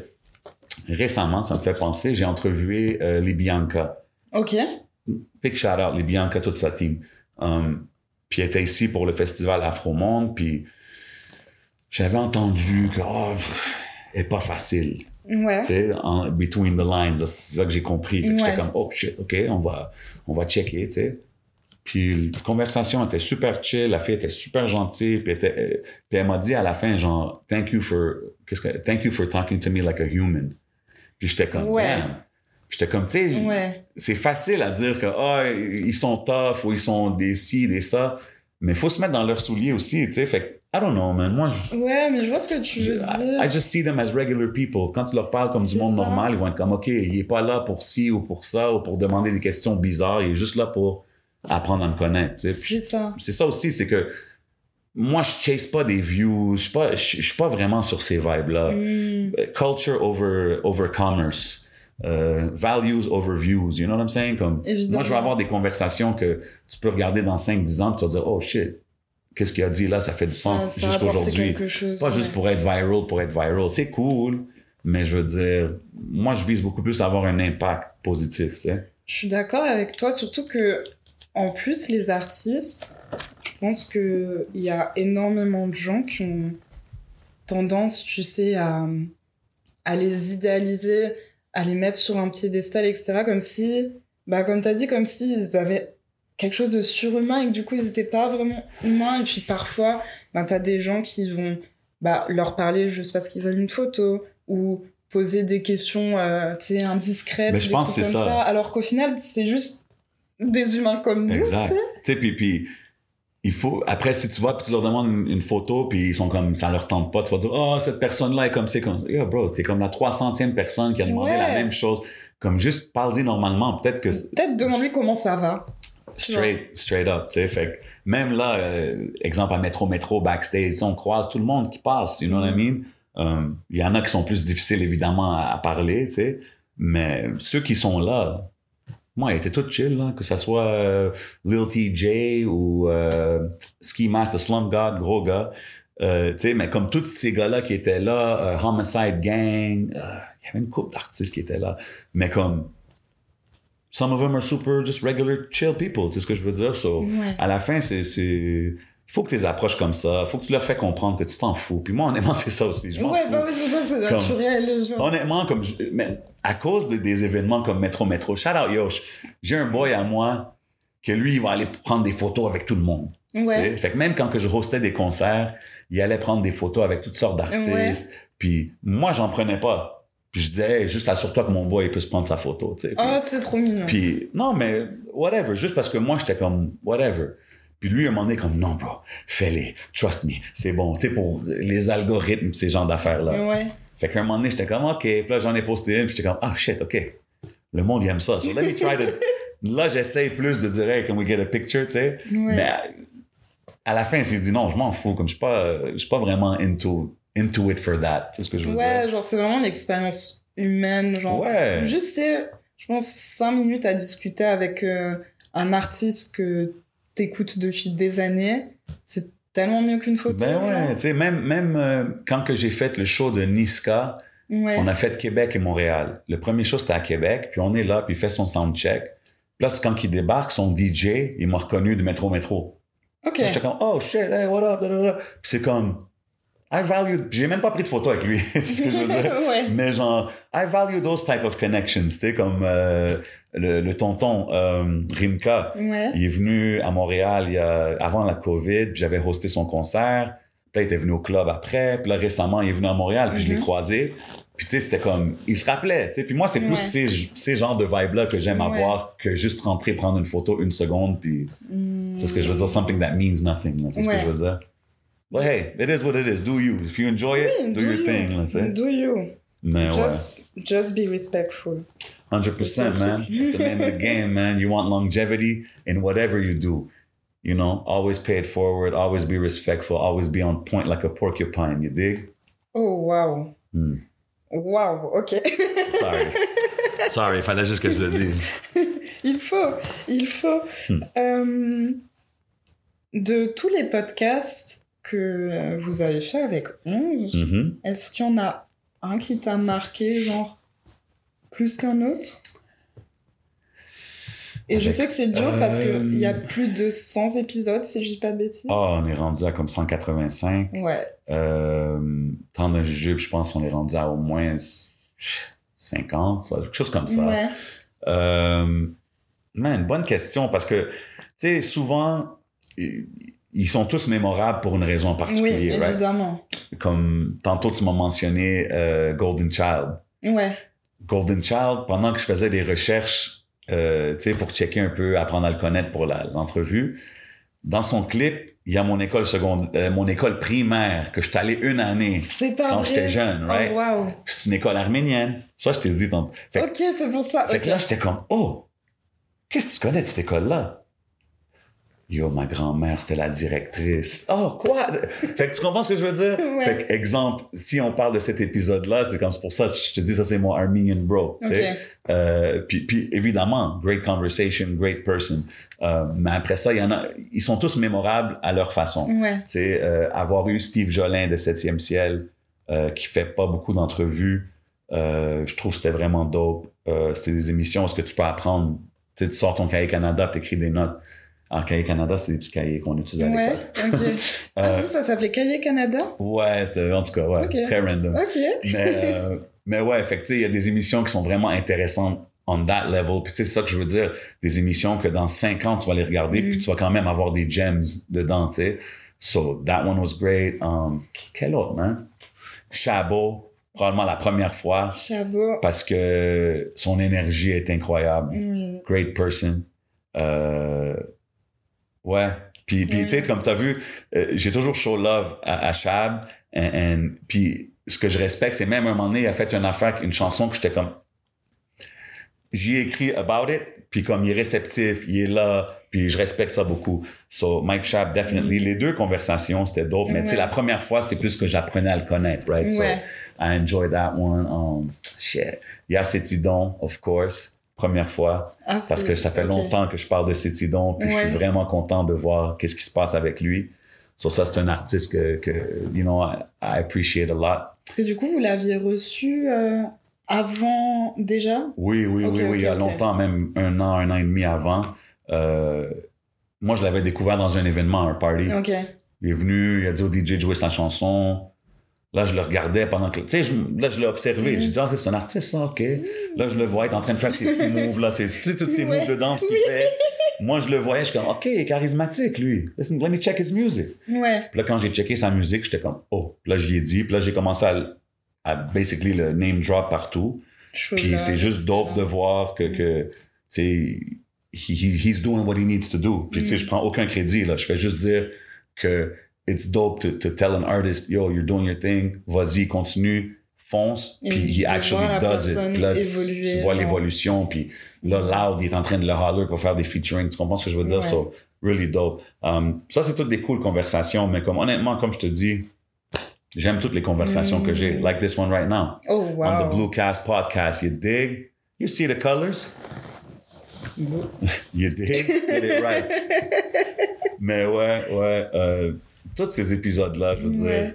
Récemment, ça me fait penser, j'ai entrevué euh, les Bianca. Ok. Big shout out, les Bianca, toute sa team. Um, puis elle était ici pour le festival Afro Monde, puis j'avais entendu que, oh, elle est pas facile. Ouais. Tu sais, en between the lines, c'est ça que j'ai compris. Que J'étais Ouais. comme, oh shit, ok, on va, on va checker, tu sais. Puis la conversation était super chill, la fille était super gentille, puis, elle était- euh, puis elle m'a dit à la fin, genre, thank you for, qu'est-ce que, thank you for talking to me like a human. Puis j'étais comme, Ouais. damn. J'étais comme, tu sais, Ouais. c'est facile à dire que, ah, ils sont tough ou ils sont des ci, des ça, mais il faut se mettre dans leurs souliers aussi, tu sais. Fait I don't know, man. Moi, je, Ouais, mais je vois ce que tu je- veux I, dire. I just see them as regular people. Quand tu leur parles comme du monde ça. normal, ils vont être comme, OK, il est pas là pour ci ou pour ça ou pour demander des questions bizarres. Il est juste là pour apprendre à me connaître. tu sais. Puis C'est ça. C'est ça aussi, c'est que moi, je chase pas des views. Je suis pas, je, je suis pas vraiment sur ces vibes-là. Hmm. Euh, Culture over, over commerce. Euh, values over views. You know what I'm saying? Comme, Évidemment. moi, je vais avoir des conversations que tu peux regarder dans 5-10 ans et tu vas dire, oh shit, qu'est-ce qu'il a dit là? Ça fait du Ça- sens ça a jusqu'à apporté aujourd'hui. quelque chose, Pas juste pour être viral, pour être viral. C'est cool, mais je veux dire, moi, je vise beaucoup plus à avoir un impact positif. Je suis d'accord avec toi, surtout que, en plus, les artistes, je pense qu'il y a énormément de gens qui ont tendance, tu sais, à, à les idéaliser, à les mettre sur un piédestal, etc. Comme si, bah, comme tu as dit, comme s'ils avaient quelque chose de surhumain et que du coup, ils n'étaient pas vraiment humains. Et puis parfois, bah, tu as des gens qui vont bah, leur parler juste parce qu'ils veulent une photo ou poser des questions euh, indiscrètes. Mais je des pense c'est ça. Alors qu'au final, c'est juste des humains comme nous. Exact. tu sais. Tu sais, puis, puis il faut. Après, si tu vas puis tu leur demandes une, une photo, puis ils sont comme ça leur tente pas, tu vas dire, oh, cette personne-là est comme c'est comme. Yo, bro, t'es comme la 300e personne qui a demandé Ouais. la même chose. Comme juste parler normalement. Peut-être que. Peut-être demande-lui comment ça va. Straight, straight up, tu sais. Fait que même là, euh, exemple à Métro Métro, backstage, on croise tout le monde qui passe, you know what I mean? Euh, Il y en a qui sont plus difficiles, évidemment, à, à parler, tu sais. Mais ceux qui sont là, moi, ils étaient tous chill, là, que ce soit euh, Lil TJ ou euh, Ski Master Slum God, gros gars. Euh, tu sais, mais comme tous ces gars-là qui étaient là, Homicide Gang, il y avait une couple d'artistes qui étaient là. Mais comme, some of them are super just regular chill people, tu sais ce que je veux dire? So, Ouais. à la fin, c'est, c'est, il faut que tu les approches comme ça. Il faut que tu leur fais comprendre que tu t'en fous. Puis moi, honnêtement, c'est ça aussi. Je Ouais, fous. bah c'est ça, c'est naturel. Honnêtement, comme je- mais à cause de- des événements comme Metro Metro, shout out Yosh, j'ai un boy à moi que lui, il va aller prendre des photos avec tout le monde. tu sais? Ouais. Fait que même quand que je hostais des concerts, il allait prendre des photos avec toutes sortes d'artistes. Ouais. Puis moi, j'en prenais pas. Puis je disais, hey, juste assure-toi que mon boy il puisse prendre sa photo. Oh, c'est trop mignon. puis, non, mais whatever. Juste parce que moi, j'étais comme, whatever. Puis lui, à un moment donné, comme, non, bro, fais-les. Trust me. C'est bon. Tu sais, pour les algorithmes, ces genres d'affaires-là. Ouais. Fait qu'à un moment donné, j'étais comme, OK. Puis là, j'en ai posté une. Puis j'étais comme, ah, shit, OK. Le monde, il aime ça. So let me try to. là, j'essaye plus de dire, hey, can we get a picture, tu sais? Ouais. Mais à, à la fin, il s'est dit, non, je m'en fous. Comme je suis pas, je suis pas vraiment into, into it for that. C'est ce que je veux Ouais, dire? genre, c'est vraiment l'expérience humaine. Genre, Ouais. juste, je pense, cinq minutes à discuter avec euh, un artiste que t'écoutes depuis des années. C'est tellement mieux qu'une photo. Ben ouais, genre. tu sais, même, même euh, quand que j'ai fait le show de Niska, Ouais. on a fait Québec et Montréal. Le premier show, c'était à Québec, puis on est là, puis il fait son soundcheck. Puis là, quand il débarque, son DJ, il m'a reconnu de Métro Métro. Ok. J'étais comme, oh shit, hey, what up. Puis c'est comme, I value, j'ai même pas pris de photo avec lui, c'est ce que je veux dire? ouais. Mais genre, I value those type of connections, tu sais, comme euh, le, le tonton euh, Rimka. Ouais. Il est venu à Montréal il y a, avant la COVID, j'avais hosté son concert. Puis là, il était venu au club après. Puis là, récemment, il est venu à Montréal, puis je l'ai Mhm. croisé. Puis tu sais, c'était comme, il se rappelait, tu sais. Puis moi, c'est plus Ouais. ces, ces genres de vibes-là que j'aime avoir que juste rentrer, prendre une photo une seconde, puis c'est ce que je veux dire, something that means nothing. C'est ce que je veux dire? But hey, it is what it is. Do you. If you enjoy it, do, do your you. thing, Let's say. Do you. Mais Just, just be respectful. 100%, man. That's the name of the game, man. You want longevity in whatever you do. You know, always pay it forward, always be respectful, always be on point like a porcupine, you dig? Oh, wow. Hmm. Wow, ok. Sorry. Sorry, il fallait juste que je le dise. il faut, il faut. Hmm. Euh, de tous les podcasts que euh, vous avez fait avec 11, Mhm. est-ce qu'il y en a un qui t'a marqué, genre, plus qu'un autre? Et je sais que c'est dur parce euh, qu'il y a plus de 100 épisodes, si je dis pas de bêtises. Oh, on est rendu à comme 185. Ouais. Euh, temps d'un jujube, je pense qu'on est rendu à au moins 50, quelque chose comme ça. Ouais. Euh, man, bonne question parce que, tu sais, souvent, ils sont tous mémorables pour une raison en Oui, particulier, right? évidemment. Comme tantôt, tu m'as mentionné euh, Golden Child. Ouais. Golden Child, pendant que je faisais des recherches, euh, tu sais, pour checker un peu, apprendre à le connaître pour l'entrevue, dans son clip, il y a mon école secondaire, euh, mon école primaire que je suis allé une année pas quand j'étais jeune, right? Oh, wow. C'est une école arménienne. Ça, je t'ai dit tantôt. Fait, Ok, c'est pour ça. fait que là, j'étais comme, oh, qu'est-ce que tu connais de cette école-là? Yo, ma grand-mère, c'était la directrice. Oh, quoi? fait que tu comprends ce que je veux dire? Ouais. Fait que, exemple, si on parle de cet épisode-là, c'est comme c'est pour ça, je te dis, ça, c'est mon Armenian bro. tu sais. Ok. Euh, puis, puis, évidemment, great conversation, great person. Euh, mais après ça, il y en a, ils sont tous mémorables à leur façon. Ouais. Tu sais, euh, avoir eu Steve Jolin de 7e ciel, euh, qui fait pas beaucoup d'entrevues, euh, je trouve que c'était vraiment dope. Euh, c'était des émissions où ce que tu peux apprendre. Tu sais, tu sors ton cahier Canada, tu écris des notes. En cahier Canada, c'est des petits cahiers qu'on utilise à Ouais, l'école. ok. Ah, Euh, vous, ça s'appelait Cahier Canada? Ouais, c'était, en tout cas, ouais, Ok. très random. Ok. mais, euh, mais ouais, fait il y a des émissions qui sont vraiment intéressantes on that level. Puis c'est ça que je veux dire. Des émissions que dans cinq ans, tu vas les regarder, Mm. puis tu vas quand même avoir des gems dedans, tu sais. So, that one was great. Um, quel autre, man? Chabot, probablement la première fois, Chabot. parce que son énergie est incroyable. Oui. Great person. Euh, ouais. Puis, puis tu sais, comme tu as vu, euh, j'ai toujours show love à, à Chab. And, and- puis ce que je respecte, c'est même à un moment donné, il a fait une affaire, une chanson que j'étais comme. J'y ai écrit about it, puis comme il est réceptif, il est là, puis je respecte ça beaucoup. So, Mike Chab, definitely. Les deux conversations, c'était dope, mais tu sais, Mm. La première fois, c'est plus que j'apprenais à le connaître, right? So. I enjoyed that one. Um, shit. Il y a Cétidon, of course, première fois, Ah, parce que ça fait longtemps que je parle de Cétidon, puis je suis vraiment content de voir qu'est-ce qui se passe avec lui. So, ça, c'est un artiste que, que you know, I, I appreciate a lot. Parce que du coup, vous l'aviez reçu euh, avant déjà? Oui, oui, oui, oui, il y a longtemps, même un an, un an et demi avant. Euh, moi, je l'avais découvert dans un événement, un party. Il est venu, il a dit au DJ de jouer sa chanson. Là, je le regardais pendant que. Tu sais, là, je l'ai observé. Mhm. J'ai dit, ah, c'est un artiste, ça, OK. Là, je le vois être en train de faire ses petits moves, là. Tu sais, tous ces Ouais. moves de danse qu'il fait. Moi, je le voyais, je suis comme, OK, il est charismatique, lui. Listen, let me check his music. Ouais. Puis là, quand j'ai checké sa musique, j'étais comme, oh. Puis là, je lui ai dit. Puis là, j'ai commencé à, basically le name drop partout. Puis c'est juste dope de voir que, que tu sais, he, he- he's doing what he needs to do. Puis, tu sais, Mm. je prends aucun crédit, là. Je fais juste dire que it's dope to, to tell an artist, yo, you're doing your thing, vas-y, continue, fonce. Puis voir actually does it. Puis là, tu, évoluer, tu vois l'évolution. Puis là, Loud, il est en train de le holler pour faire des featuring. Tu comprends ce que je veux dire? Ouais. So, really dope. Um, ça, c'est toutes des cool conversations, mais comme honnêtement, comme je te dis, j'aime toutes les conversations que j'ai. Mm. Like this one right now Oh, wow. on the Bluecast podcast. You dig? You see the colors? You dig? Get it right. Mais ouais, ouais. euh, tous ces épisodes-là, je veux Ouais. dire.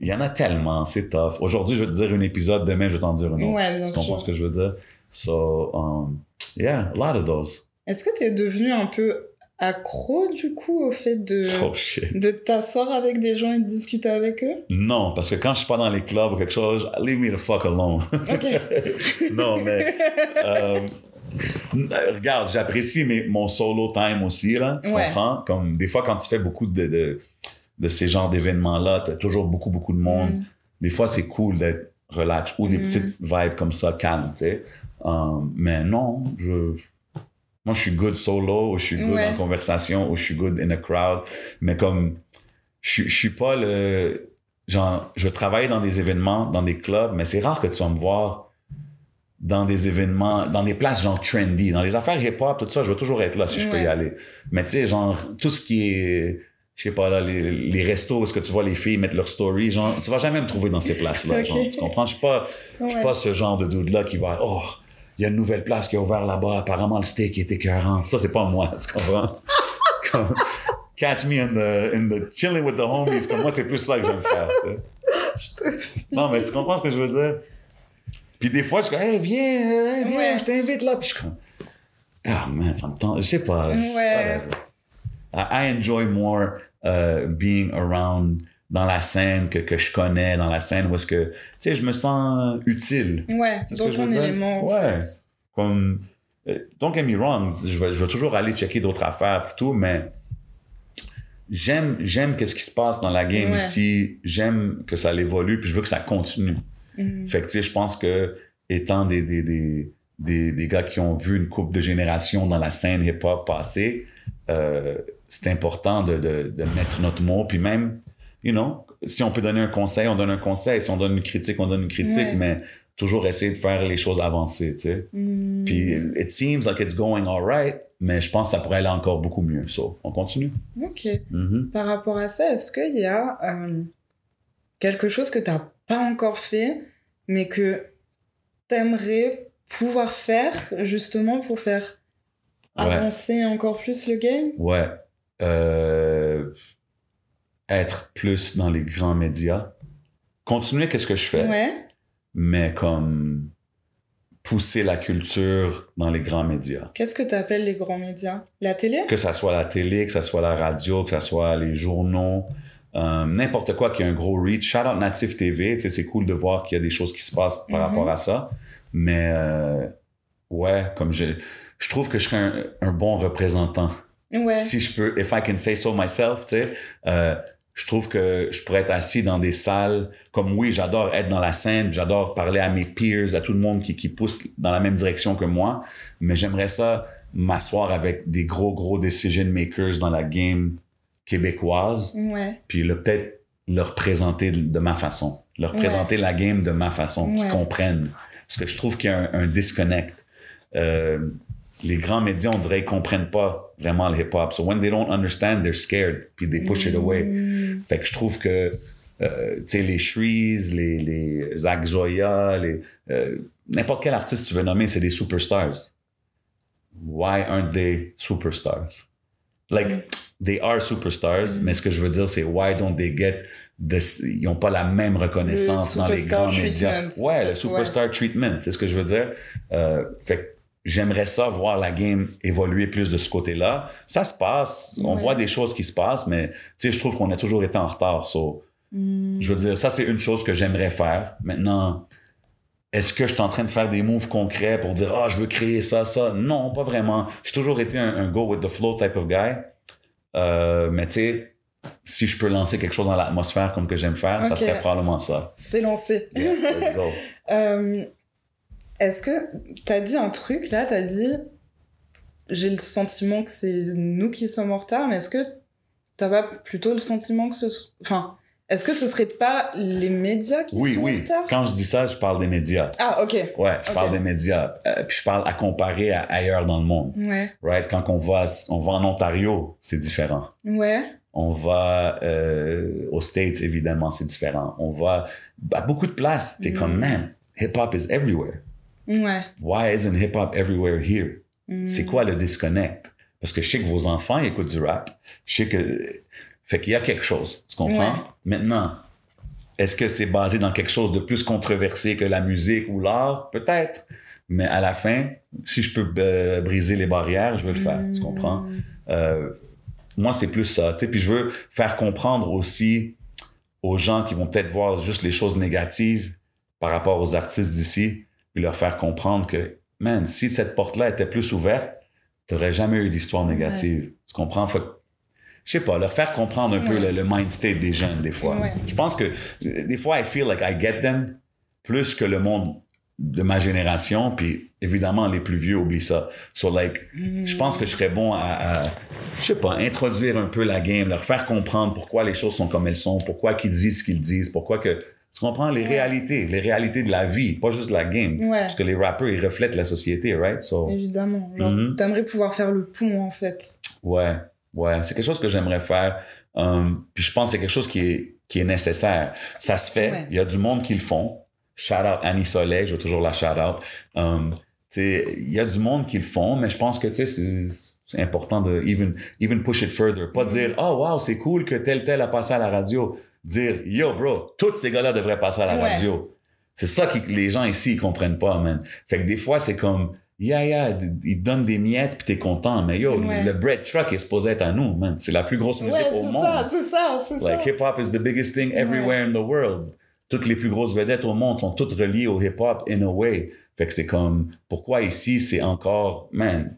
Il y en a tellement, c'est tough. Aujourd'hui, je vais te dire un épisode, demain, je vais t'en dire un autre. Ouais, bien tu comprends sûr. ce que je veux dire? So, um, yeah, a lot of those. Est-ce que t'es devenu un peu accro, du coup, au fait de, Oh de t'asseoir avec des gens et de discuter avec eux? Non, parce que quand je suis pas dans les clubs ou quelque chose, leave me the fuck alone. Non, mais euh, regarde, j'apprécie mon solo time aussi, là. Tu Ouais. comprends? Comme des fois, quand tu fais beaucoup de, de, de ces genres d'événements-là, t'as toujours beaucoup, beaucoup de monde. Mm. Des fois, c'est cool d'être relax ou des Mm. petites vibes comme ça, calmes, tu sais. Euh, mais non, je. Moi, je suis good solo, ou je suis good Ouais. en conversation, ou je suis good in a crowd. Mais comme, je, je suis pas le. Genre, je travaille dans des événements, dans des clubs, mais c'est rare que tu vas me voir dans des événements, dans des places genre trendy, dans les affaires hip-hop, tout ça, je vais toujours être là si je peux y aller. Mais tu sais, genre, tout ce qui est, je sais pas, là, les, les restos, est-ce que tu vois les filles mettre leur story, genre, tu vas jamais me trouver dans ces places-là. Genre, tu comprends? Je suis pas, je suis pas ce genre de dude-là qui va, oh, il y a une nouvelle place qui est ouverte là-bas, apparemment le steak est écœurant. Ça, c'est pas moi, tu comprends? Comme, catch me in the, in the chilling with the homies, comme moi, c'est plus ça que j'aime faire, tu sais. Non, mais tu comprends ce que je veux dire? Puis des fois, je suis comme, hey, viens, hey, viens, Ouais. je t'invite là. Puis je suis comme, ah, man, ça me tente. Je sais pas. Ouais. I, enjoy more uh, being around dans la scène que, que je connais, dans la scène où est-ce que, tu sais, je me sens utile. Ouais, dans ton élément, en Ouais. fait. Comme, euh, don't get me wrong, je vais, je vais toujours aller checker d'autres affaires et tout, mais j'aime, j'aime qu'est-ce qui se passe dans la game Ouais. ici. J'aime que ça évolue, puis je veux que ça continue. Mm. Fait que, tu sais, je pense que, étant des, des, des, des, des gars qui ont vu une couple de générations dans la scène hip-hop passer, euh, c'est important de, de, de mettre notre mot. Puis même, you know, si on peut donner un conseil, on donne un conseil. Si on donne une critique, on donne une critique. Ouais. Mais toujours essayer de faire les choses avancer, tu sais. Mm. Puis, it seems like it's going all right, mais je pense que ça pourrait aller encore beaucoup mieux. So, on continue. Ok. Mhm. Par rapport à ça, est-ce qu'il y a euh, quelque chose que tu n'as pas encore fait, mais que tu aimerais pouvoir faire justement pour faire Ouais. avancer encore plus le game? Ouais. Euh, être plus dans les grands médias. Continuer qu'est-ce que je fais, Ouais. mais comme pousser la culture dans les grands médias. Qu'est-ce que tu appelles les grands médias? La télé? Que ça soit la télé, que ça soit la radio, que ça soit les journaux, euh, n'importe quoi qui a un gros reach. Shout out Native TV, c'est cool de voir qu'il y a des choses qui se passent par Mhm. rapport à ça. Mais euh, ouais, comme je, je trouve que je serais un, un bon représentant. Ouais. si je peux, if I can say so myself, tu sais, euh, je trouve que je pourrais être assis dans des salles comme oui, j'adore être dans la scène, j'adore parler à mes peers, à tout le monde qui, qui pousse dans la même direction que moi, mais j'aimerais ça m'asseoir avec des gros, gros decision makers dans la game québécoise, Ouais. puis le- peut-être leur présenter de, ma façon, leur Ouais. présenter la game de ma façon, qu'ils comprennent. Parce que je trouve qu'il y a un, un disconnect. Euh, les grands médias, on dirait, ils comprennent pas vraiment le hip-hop. So when they don't understand, they're scared, puis they push it away. Mm. Fait que je trouve que, euh, tu sais, les Shrees, les, les Zach Zoya, les, euh, n'importe quel artiste tu veux nommer, c'est des superstars. Why aren't they superstars? Like, they are superstars, Mm. mais ce que je veux dire, c'est why don't they get this, ils n'ont pas la même reconnaissance Le dans les grands médias. Ouais, le Ouais. superstar treatment, c'est ce que je veux dire. Euh, fait que j'aimerais ça voir la game évoluer plus de ce côté-là. Ça se passe, on voit des choses qui se passent, mais tu sais, je trouve qu'on a toujours été en retard. So, Mm. je veux dire, ça, c'est une chose que j'aimerais faire. Maintenant, est-ce que je suis en train de faire des moves concrets pour dire, ah, je veux créer ça, ça? Non, pas vraiment. J'ai toujours été un, un go with the flow type of guy. Euh, mais tu sais, si je peux lancer quelque chose dans l'atmosphère comme que j'aime faire, ça serait probablement ça. C'est lancé. Yeah, let's go. Euh, Est-ce que t'as dit un truc là T'as dit j'ai le sentiment que c'est nous qui sommes en retard, mais est-ce que t'as pas plutôt le sentiment que ce, enfin, est-ce que ce serait pas les médias qui Oui, sont en oui. retard? Quand je dis ça, je parle des médias. Ah ok. Ouais, je parle des médias. Euh, puis je parle à comparer à ailleurs dans le monde. Ouais. Right? Quand on va, on va en Ontario, c'est différent. Ouais. On va euh, aux States, évidemment, c'est différent. On va à beaucoup de places. T'es Mm. comme, man, hip-hop is everywhere. Ouais. Why isn't hip-hop everywhere here? Mm. C'est quoi le disconnect? Parce que je sais que vos enfants écoutent du rap. Je sais que... Fait qu'il y a quelque chose, tu comprends? Ouais. Maintenant, est-ce que c'est basé dans quelque chose de plus controversé que la musique ou l'art? Peut-être. Mais à la fin, si je peux euh, briser les barrières, je veux le faire, tu comprends? Euh, moi, c'est plus ça, tu sais. Puis je veux faire comprendre aussi aux gens qui vont peut-être voir juste les choses négatives par rapport aux artistes d'ici, puis leur faire comprendre que, man, si cette porte-là était plus ouverte, t'aurais jamais eu d'histoire négative. Tu comprends? Faut, je sais pas, leur faire comprendre un peu le, le mind state des jeunes, des fois. Ouais. Je pense que, des fois, I feel like I get them plus que le monde de ma génération, puis évidemment, les plus vieux oublient ça. So, like, je pense que je serais bon à, à, je sais pas, introduire un peu la game, leur faire comprendre pourquoi les choses sont comme elles sont, pourquoi qu'ils disent ce qu'ils disent, pourquoi que, tu comprends, les Ouais. réalités, les réalités de la vie, pas juste la game. Ouais. Parce que les rappers, ils reflètent la société, right? So, Évidemment. Genre, Mhm. T'aimerais pouvoir faire le pont, en fait. Ouais, ouais, c'est quelque chose que j'aimerais faire. Um, puis je pense que c'est quelque chose qui est, qui est nécessaire. Ça se fait. Ouais. Il y a du monde qui le font. Shout out Annie Soleil, je veux toujours la shout out. Um, tu sais, il y a du monde qui le font, mais je pense que tu sais, c'est, c'est important de even, even push it further. Pas Mhm. dire, oh wow, c'est cool que tel tel a passé à la radio. Dire, yo bro, tous ces gars-là devraient passer à la Ouais. radio. C'est ça que les gens ici, ils comprennent pas, man. Fait que des fois, c'est comme, yeah, yeah, ils donnent des miettes puis t'es content. Mais yo, Ouais. le bread truck est supposé être à nous, man. C'est la plus grosse musique Ouais, au c'est monde. ça, c'est ça, c'est Like, ça. hip-hop is the biggest thing everywhere in the world. Toutes les plus grosses vedettes au monde sont toutes reliées au hip-hop in a way. Fait que c'est comme, pourquoi ici, c'est encore, man,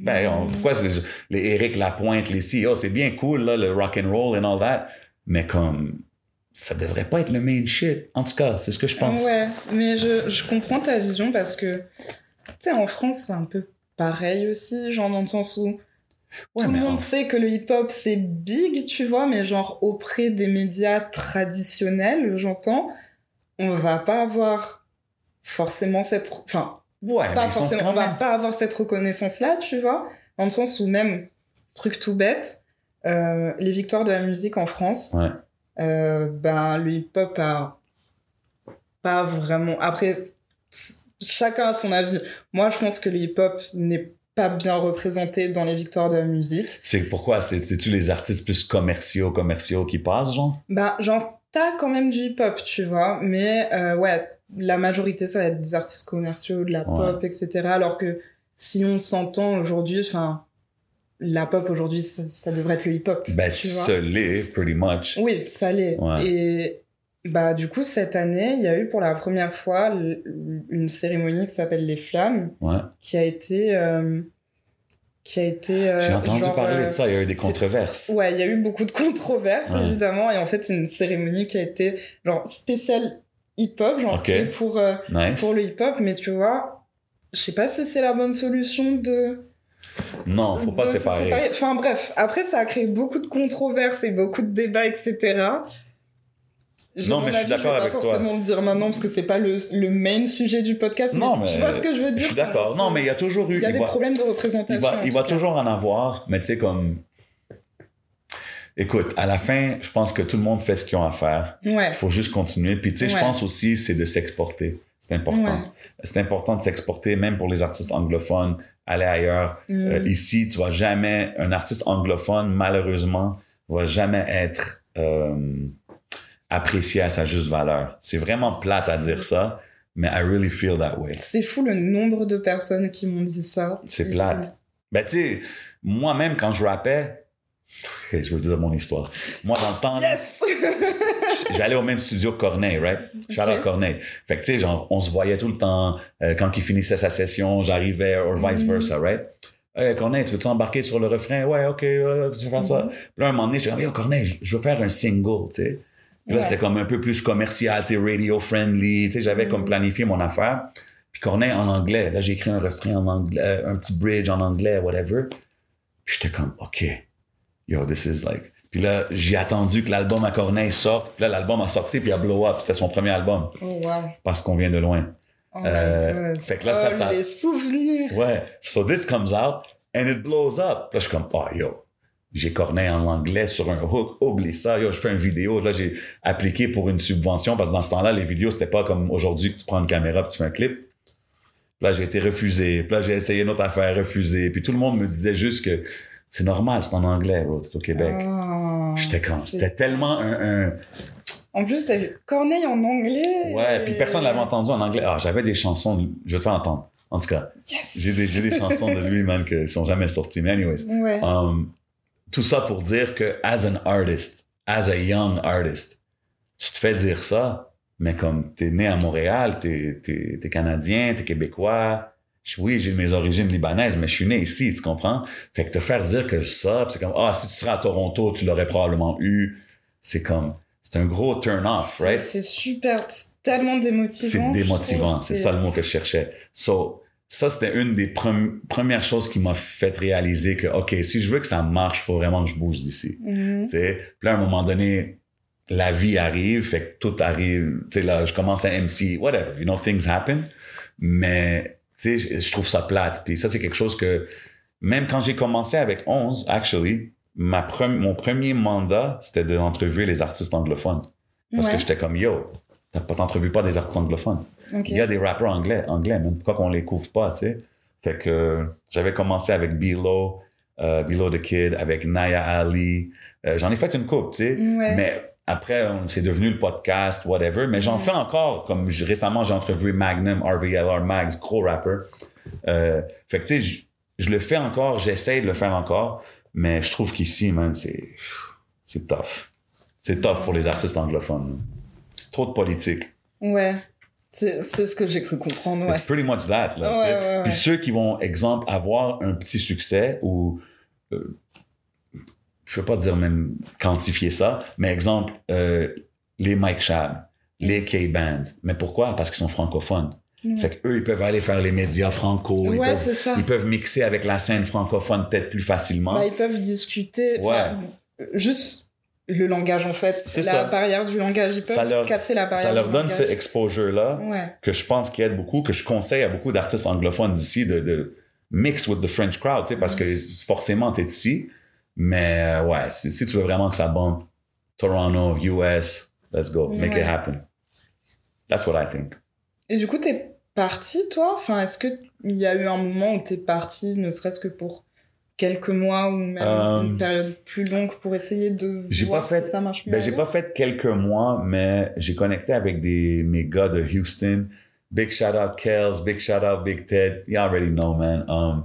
ben, on- pourquoi c'est les Eric Lapointe, les si, oh, c'est bien cool, là, le rock and roll and all that, mais comme, ça devrait pas être le main shit. En tout cas, c'est ce que je pense. Ouais, mais je, je comprends ta vision parce que, tu sais, en France, c'est un peu pareil aussi, genre dans le sens où Ouais, tout le monde en- sait que le hip-hop c'est big, tu vois, mais genre auprès des médias traditionnels, j'entends, on va pas avoir forcément cette. Enfin, ouais, pas forcément, on va pas avoir cette reconnaissance-là, tu vois, dans le sens où même, truc tout bête, euh, les victoires de la musique en France, Ouais. euh, ben, le hip-hop a pas vraiment. Après, chacun a son avis. Moi, je pense que le hip-hop n'est pas bien représenté dans les victoires de la musique. C'est pourquoi? C'est- C'est-tu les artistes plus commerciaux, commerciaux qui passent, genre? Ben, genre, t'as quand même du hip-hop, tu vois, mais euh, ouais, la majorité, ça va être des artistes commerciaux, de la Ouais. pop, etc. Alors que si on s'entend aujourd'hui, enfin, la pop aujourd'hui, ça, ça devrait être le hip-hop. Tu vois. ce l'est, pretty much. Oui, ça l'est. Ouais. Et bah, du coup, cette année, il y a eu pour la première fois une cérémonie qui s'appelle Les Flammes, Ouais. qui a été. euh, qui a été. euh, J'ai entendu genre, parler euh, de ça, il y a eu des controverses. Ouais, il y a eu beaucoup de controverses, Ouais. évidemment. Et en fait, c'est une cérémonie qui a été genre spéciale hip-hop, genre pour, euh, Nice. pour le hip-hop. Mais tu vois, je sais pas si c'est la bonne solution de. Non, faut pas séparer. Enfin bref, après, ça a créé beaucoup de controverses et beaucoup de débats, etc. Non, mais je suis d'accord vais avec pas toi. forcément le dire maintenant parce que c'est pas le, le main sujet du podcast. Non, Tu mais vois ce que je veux dire? Je suis d'accord. Non, mais il y a toujours eu. Il y a il des va- problèmes de représentation. il va, il toujours en avoir, mais tu sais, comme. Écoute, à la fin, je pense que tout le monde fait ce qu'ils ont à faire. Ouais. Il faut juste continuer. Puis, tu sais, je pense aussi, c'est de s'exporter. C'est important. Ouais. C'est important de s'exporter, même pour les artistes anglophones, aller ailleurs. Mm. Euh, ici, tu vas jamais, un artiste anglophone, malheureusement, va jamais être euh, apprécié à sa juste valeur. C'est vraiment plate à dire ça, mais I really feel that way. C'est fou le nombre de personnes qui m'ont dit ça. C'est plate. Ben, tu sais, moi-même, quand je rappais, je veux dire mon histoire. Moi, dans le temps, là, Yes! J'allais au même studio que Corneille, right? Shout out Ok. Corneille. Fait que, tu sais, genre, on se voyait tout le temps. Euh, quand il finissait sa session, j'arrivais, ou vice Mhm. versa, right? Hey, Corneille, tu veux-tu embarquer sur le refrain? Ouais, OK, euh, tu veux faire ça? Mhm. Puis là, un moment donné, je dis, yo, Corneille, je- je veux faire un single, tu sais. Puis là, Ouais. c'était comme un peu plus commercial, tu sais, radio-friendly. Tu sais, j'avais Mhm. comme planifié mon affaire. Puis Corneille en anglais. Là, j'ai écrit un refrain en anglais, euh, un petit bridge en anglais, whatever. Puis j'étais comme, OK, yo, this is like... Puis là, j'ai attendu que l'album à Corneille sorte. Puis là, l'album a sorti, puis il a blow up. C'était son premier album, Oh, wow. parce qu'on vient de loin. Oh my Euh, God. fait que là, ça, Oh, ça- Les souvenirs. Ouais. So this comes out, and it blows up. Puis là, je suis comme, oh, yo, j'ai Corneille en anglais sur un hook, oublie ça, yo, je fais une vidéo. Là, j'ai appliqué pour une subvention, parce que dans ce temps-là, les vidéos, c'était pas comme aujourd'hui que tu prends une caméra et tu fais un clip. Puis là, j'ai été refusé. Puis là, j'ai essayé une autre affaire, refusé. Puis tout le monde me disait juste que c'est normal, c'est en anglais, bro, t'es au Québec. Oh. J'étais c'est- c'était tellement un, un- En plus, t'as vu Corneille en anglais. Ouais, puis personne l'avait entendu en anglais. Ah, j'avais des chansons, je vais te faire entendre. En tout cas, Yes. j'ai des, des chansons de lui, man, qui sont jamais sorties. Mais anyways, Ouais. um, tout ça pour dire que as an artist, as a young artist, tu te fais dire ça, mais comme t'es né à Montréal, t'es, t'es, t'es canadien, t'es québécois. Oui, j'ai mes origines libanaises, mais je suis né ici, tu comprends? Fait que te faire dire que ça, c'est comme, ah, si tu serais à Toronto, tu l'aurais probablement eu. C'est comme, c'est un gros turn-off, right? C'est super, c'est tellement démotivant. C'est démotivant, c'est ça le mot que je cherchais. So, ça, c'était une des prem- premières choses qui m'a fait réaliser que, OK, si je veux que ça marche, faut vraiment que je bouge d'ici. Mhm. Tu sais, puis là, à un moment donné, la vie arrive, fait que tout arrive. Tu sais, là, je commence à MC, whatever, you know, things happen. Mais, tu sais, je, trouve ça plate. Puis ça, c'est quelque chose que, même quand j'ai commencé avec 11, actually, ma pre- mon premier mandat, c'était de entrevuer les artistes anglophones. Parce Ouais, que j'étais comme, yo, t'as pas t'entrevues pas des artistes anglophones. Il y a des rappeurs anglais, anglais, même pourquoi qu'on les couvre pas, tu sais? Fait que euh, j'avais commencé avec Bilo, euh, Bilo the Kid, avec Naya Ali. Euh, j'en ai fait une coupe, tu sais. Ouais. Mais après, c'est devenu le podcast, whatever. Mais j'en fais encore. Comme je- récemment, j'ai entrevu Magnum, RVLR Mags, gros rapper. Euh, fait que tu sais, je, je le fais encore, j'essaie de le faire encore. Mais je trouve qu'ici, man, c'est, c'est tough. C'est tough pour les artistes anglophones. Trop de politique. Ouais. C'est c'est ce que j'ai cru comprendre, ouais. It's pretty much that. Là, ouais, ouais. Puis ceux qui vont, exemple, avoir un petit succès ou, euh, je veux pas dire même quantifier ça, mais exemple, euh, les Mike Shab, les K-Bands. Mais pourquoi? Parce qu'ils sont francophones. Ouais. Fait qu'eux, ils peuvent aller faire les médias franco. ils, Ouais, peuvent, c'est ça. ils peuvent mixer avec la scène francophone peut-être plus facilement. Bah, ils peuvent discuter. enfin, Juste le langage, en fait. C'est la ça. barrière du langage. Ils peuvent Ça leur- casser la barrière ça leur du donne ce langage. exposure-là. Ouais. que je pense qui aide beaucoup, que je conseille à beaucoup d'artistes anglophones d'ici de, de mix with the French crowd, tu sais, parce que forcément, t'es ici. Mais euh, ouais, si, si tu veux vraiment que ça bombe, Toronto, US, let's go, make Ouais. it happen. That's what I think. Et du coup, t'es parti, toi? Enfin, est-ce qu'il y a eu un moment où t'es parti, ne serait-ce que pour quelques mois ou même Euh, une période plus longue pour essayer de voir pas fait- si ça marche mieux Ben, j'ai pas fait quelques mois, mais j'ai connecté avec des, mes gars de Houston. Big shout out Kels, big shout out Big Ted. You already know, man. Um,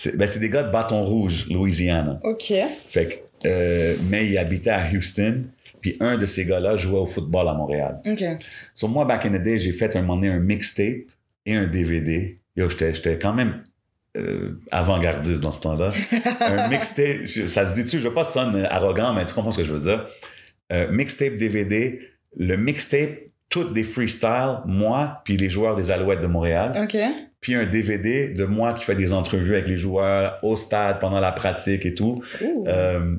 c'est, ben, c'est des gars de Bâton Rouge, Louisiana. Ok. Fait que, euh, mais il habitait à Houston. Puis un de ces gars-là jouait au football à Montréal. Ok. So, moi, back in the day, j'ai fait un moment donné un mixtape et un DVD. Yo, j'étais, quand même euh, avant-gardiste dans ce temps-là. un mixtape, ça se dit-tu, je veux pas sonner arrogant, mais tu comprends ce que je veux dire. Euh, mixtape DVD, le mixtape, toutes des freestyles, moi, puis les joueurs des Alouettes de Montréal. Ok. Puis un DVD de moi qui fait des entrevues avec les joueurs au stade pendant la pratique et tout. Euh,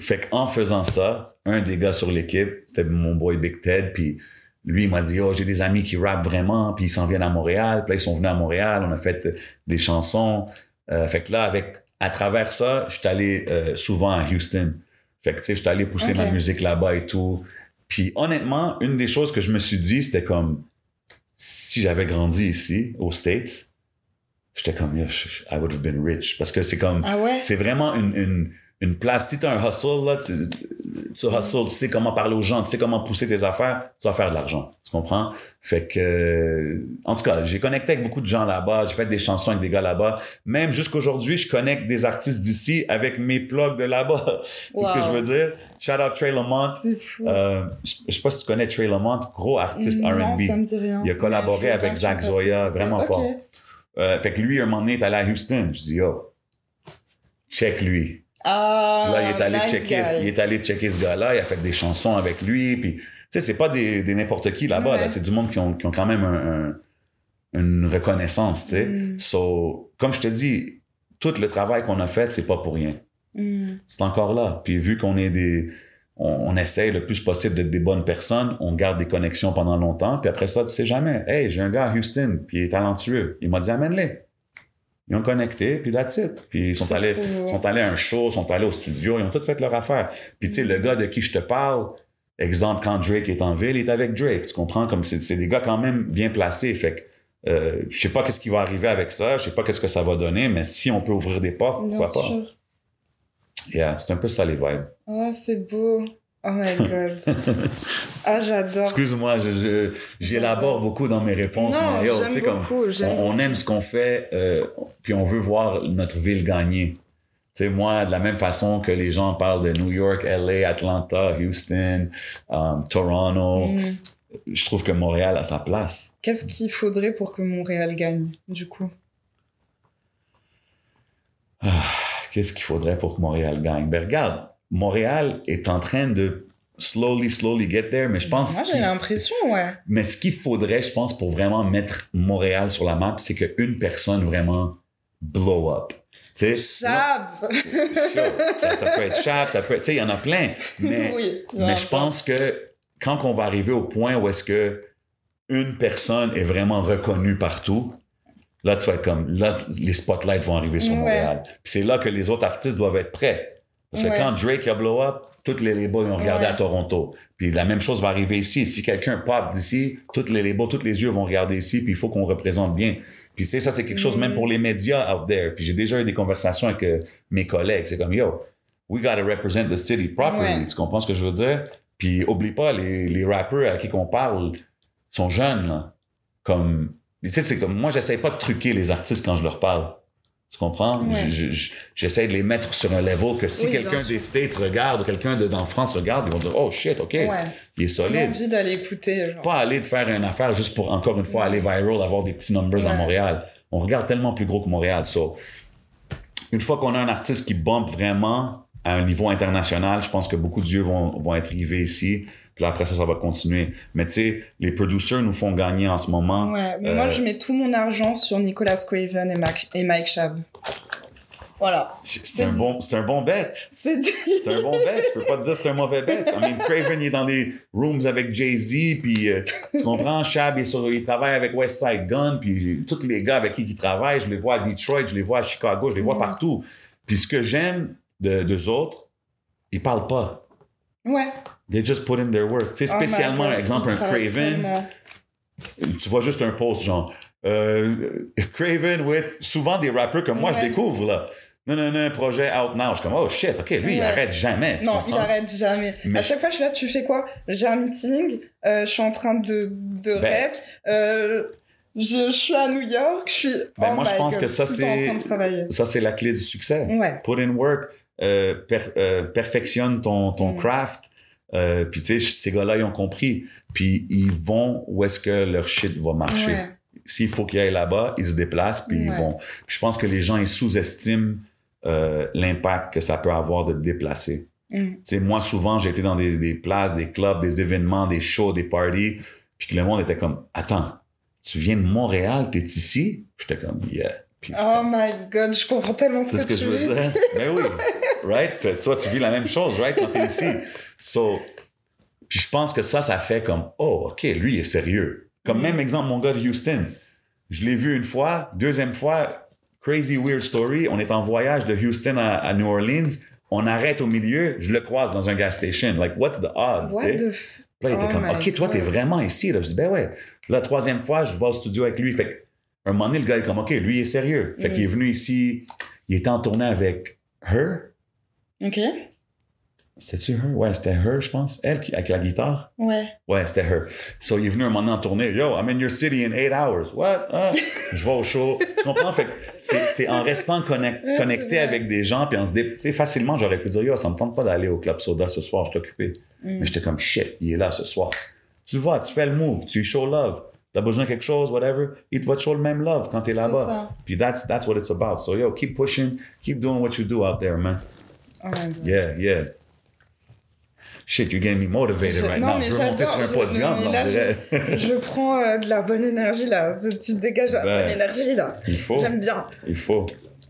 fait qu'en faisant ça, un des gars sur l'équipe, c'était mon boy Big Ted, puis lui, il m'a dit, oh, j'ai des amis qui rappent vraiment, puis ils s'en viennent à Montréal. Puis là, ils sont venus à Montréal, on a fait des chansons. Euh, fait que là, avec, à travers ça, je suis allé euh, souvent à Houston. Fait que, tu sais, je suis allé pousser ma musique là-bas et tout. Puis honnêtement, une des choses que je me suis dit, c'était comme, si j'avais grandi ici, aux States, j'étais comme, I would have been rich. Parce que c'est comme, ah ouais? c'est vraiment une, une, une place. Si tu as un hustle, là, tu, tu hustles, tu sais comment parler aux gens, tu sais comment pousser tes affaires, tu vas faire de l'argent. Tu comprends? Fait que, euh, en tout cas, j'ai connecté avec beaucoup de gens là-bas, j'ai fait des chansons avec des gars là-bas. Même jusqu'aujourd'hui, je connecte des artistes d'ici avec mes plugs de là-bas. C'est ce que Wow. je veux dire? Shout out Trey Lamont. C'est fou. Euh, je je sais pas si tu connais Trey Lamont, gros artiste non, R&B. ça me dit rien. Il a collaboré avec bien Zach Zoya, vraiment Ok. fort. Euh, fait que lui, un moment donné, il est allé à Houston. Je dis, yo, check lui. Ah, Là, il est allé nice checker, guy. il est allé checker ce gars-là, il a fait des chansons avec lui, puis tu sais, c'est pas des, des n'importe qui là-bas, Ouais. là, c'est du monde qui ont, qui ont quand même un, un- une reconnaissance, tu sais. Mm. So, comme je te dis, tout le travail qu'on a fait, c'est pas pour rien. Hmm. C'est encore là. Puis vu qu'on est des, on, on essaye le plus possible d'être des bonnes personnes, on garde des connexions pendant longtemps, puis après ça, tu sais jamais. Hey, j'ai un gars à Houston, puis il est talentueux. Il m'a dit amène-les. Ils ont connecté, puis that's it. Puis ils sont allés, sont allés à un show, sont allés au studio, ils ont tout fait leur affaire. Puis tu sais, le gars de qui je te parle, exemple, quand Drake est en ville, il est avec Drake. Tu comprends? Comme c'est, des gars quand même bien placés. Fait que euh, je sais pas qu'est-ce qui va arriver avec ça, je sais pas qu'est-ce que ça va donner, mais si on peut ouvrir des portes, pourquoi pas? sûr. Yeah, c'est un peu ça les vibes. Oh, c'est beau. Oh my god. ah, j'adore. Excuse-moi, j'élabore beaucoup dans mes réponses, Non, j'aime comme j'aime on, on aime ce qu'on fait, euh, puis on veut voir notre ville gagner. Tu sais, moi, de la même façon que les gens parlent de New York, LA, Atlanta, Houston, um, Toronto, Mm. je trouve que Montréal a sa place. Qu'est-ce qu'il faudrait pour que Montréal gagne, du coup? Qu'est-ce qu'il faudrait pour que Montréal gagne? Ben regarde, Montréal est en train de slowly, slowly get there, mais je pense Moi, j'ai l'impression, ouais. Mais ce qu'il faudrait, je pense, pour vraiment mettre Montréal sur la map, c'est qu'une personne vraiment blow up. Chab ça, ça peut être Chap, ça peut être, tu sais, il y en a plein. Mais, Oui. mais je pense que quand on va arriver au point où est-ce que une personne est vraiment reconnue partout, là, tu vas être comme, là, les spotlights vont arriver sur Ouais. Montréal. Puis c'est là que les autres artistes doivent être prêts. Parce que Ouais. quand Drake a blow up, toutes les labels vont regarder Ouais. à Toronto. Puis la même chose va arriver ici. Si quelqu'un pop d'ici, toutes les labels, tous les yeux vont regarder ici, puis il faut qu'on représente bien. Puis tu sais, ça, c'est quelque chose Mhm. même pour les médias out there. Puis j'ai déjà eu des conversations avec euh, mes collègues. C'est comme, yo, we gotta represent the city properly. Ouais. Tu comprends ce que je veux dire? Puis oublie pas, les, les rappeurs à qui qu'on parle sont jeunes, là. Comme, tu sais, c'est comme, moi, j'essaie pas de truquer les artistes quand je leur parle. Tu comprends? Ouais. Je- je- J'essaie de les mettre sur un level que si Oui, quelqu'un des States regarde ou quelqu'un de, d'en France regarde, ils vont dire, oh shit, OK, Ouais. il est J'ai solide. envie d'aller écouter. Genre. Pas aller de faire une affaire juste pour, encore une fois, aller viral, avoir des petits numbers à. Montréal. On regarde tellement plus gros que Montréal. So, une fois qu'on a un artiste qui bump vraiment à un niveau international, je pense que beaucoup d'yeux vont, vont être rivés ici. Puis là, après ça, ça va continuer. Mais tu sais, les producers nous font gagner en ce moment. Ouais, mais Euh, moi, je mets tout mon argent sur Nicolas Craven et, Mac- et Mike Chab. Voilà. C'est un bon, un bon bet. C'est un bon bet. Je peux pas te dire que c'est un mauvais bet. I mean, Craven, il est dans des rooms avec Jay-Z, puis euh, tu comprends, Shab, il, est sur- il travaille avec Westside Gun, puis tous les gars avec qui il travaille, je les vois à Detroit, je les vois à Chicago, je les vois Mhm. partout. Puis ce que j'aime de, d'eux autres, ils parlent pas. Ouais. They just put in their work. Tu sais, Oh spécialement, God, par exemple, un Craven, tu vois juste un post genre euh, Craven with souvent des rappeurs que moi je découvre là. Non, non, non, projet out now. Je suis comme, oh shit, ok, lui, il arrête jamais. Non, il arrête jamais. Mais à chaque fois, je suis là, tu fais quoi? J'ai un meeting, euh, je suis en train de, de Ben. rec, euh, je, je suis à New York, je suis. Ben, oh moi, je pense God, que ça, c'est-. Ça, c'est la clé du succès. Ouais. Put in work, per- perfectionne ton, ton Mm. craft. Euh, puis, tu sais, ces gars-là, ils ont compris. Puis, ils vont où est-ce que leur shit va marcher. Ouais. S'il faut qu'ils aillent là-bas, ils se déplacent, puis ils vont. Puis je pense que les gens, ils sous-estiment euh, l'impact que ça peut avoir de te déplacer. Mm. Tu sais, moi, souvent, été dans des, des places, des clubs, des événements, des shows, des parties, puis que le monde était comme, attends, tu viens de Montréal, t'es ici? J'étais comme, yeah. J'étais Oh my god, je comprends tellement ce c'est que, ce que tu je veux veux dire. Mais oui, right? Toi, tu vis la même chose, right? Quand t'es ici. So, puis je pense que ça, ça fait comme, oh, OK, lui, il est sérieux. Comme Mm. même exemple, mon gars de Houston. Je l'ai vu une fois, deuxième fois, crazy weird story. On est en voyage de Houston à, à New Orleans. On arrête au milieu, je le croise dans un gas station. Like, what's the odds? What tu sais? the f... Puis là, il était Oh comme, OK, toi, t'es vraiment ici. Là. Je dis, ben ouais. La troisième fois, je vais au studio avec lui. Fait que, un moment donné, le gars est comme, OK, lui, il est sérieux. Fait Mm. qu'il est venu ici. Il était en tournée avec Her. Ok. C'était-tu Her? Ouais, c'était Her, je pense. Elle, qui, avec la guitare? Ouais. Ouais, c'était Her. So, il est venu un moment donné en tournée. Yo, I'm in your city in eight hours. What? Ah. je vais au show. Tu comprends? Fait c'est c'est en restant connect- connecté avec des gens, puis en se dé... Facilement, j'aurais pu dire, yo, ça me tente pas d'aller au Club Soda ce soir, je suis occupé. Mm. Mais j'étais comme shit, il est là ce soir. Tu vas, tu fais le move, tu show love. T'as besoin de quelque chose, whatever, il te va te show le même love quand t'es là-bas. Puis that's, that's what it's about. So yo, keep pushing, keep doing what you do out there, man. Oh. Yeah, yeah. Shit, you're getting me motivated Je- right non, now. mais Je veux monter sur un j'adore, je- podium, non, là, dirait. Je prends euh, de la bonne énergie là. Tu dégages de la Ben. bonne énergie là. Il faut, J'aime bien. il faut.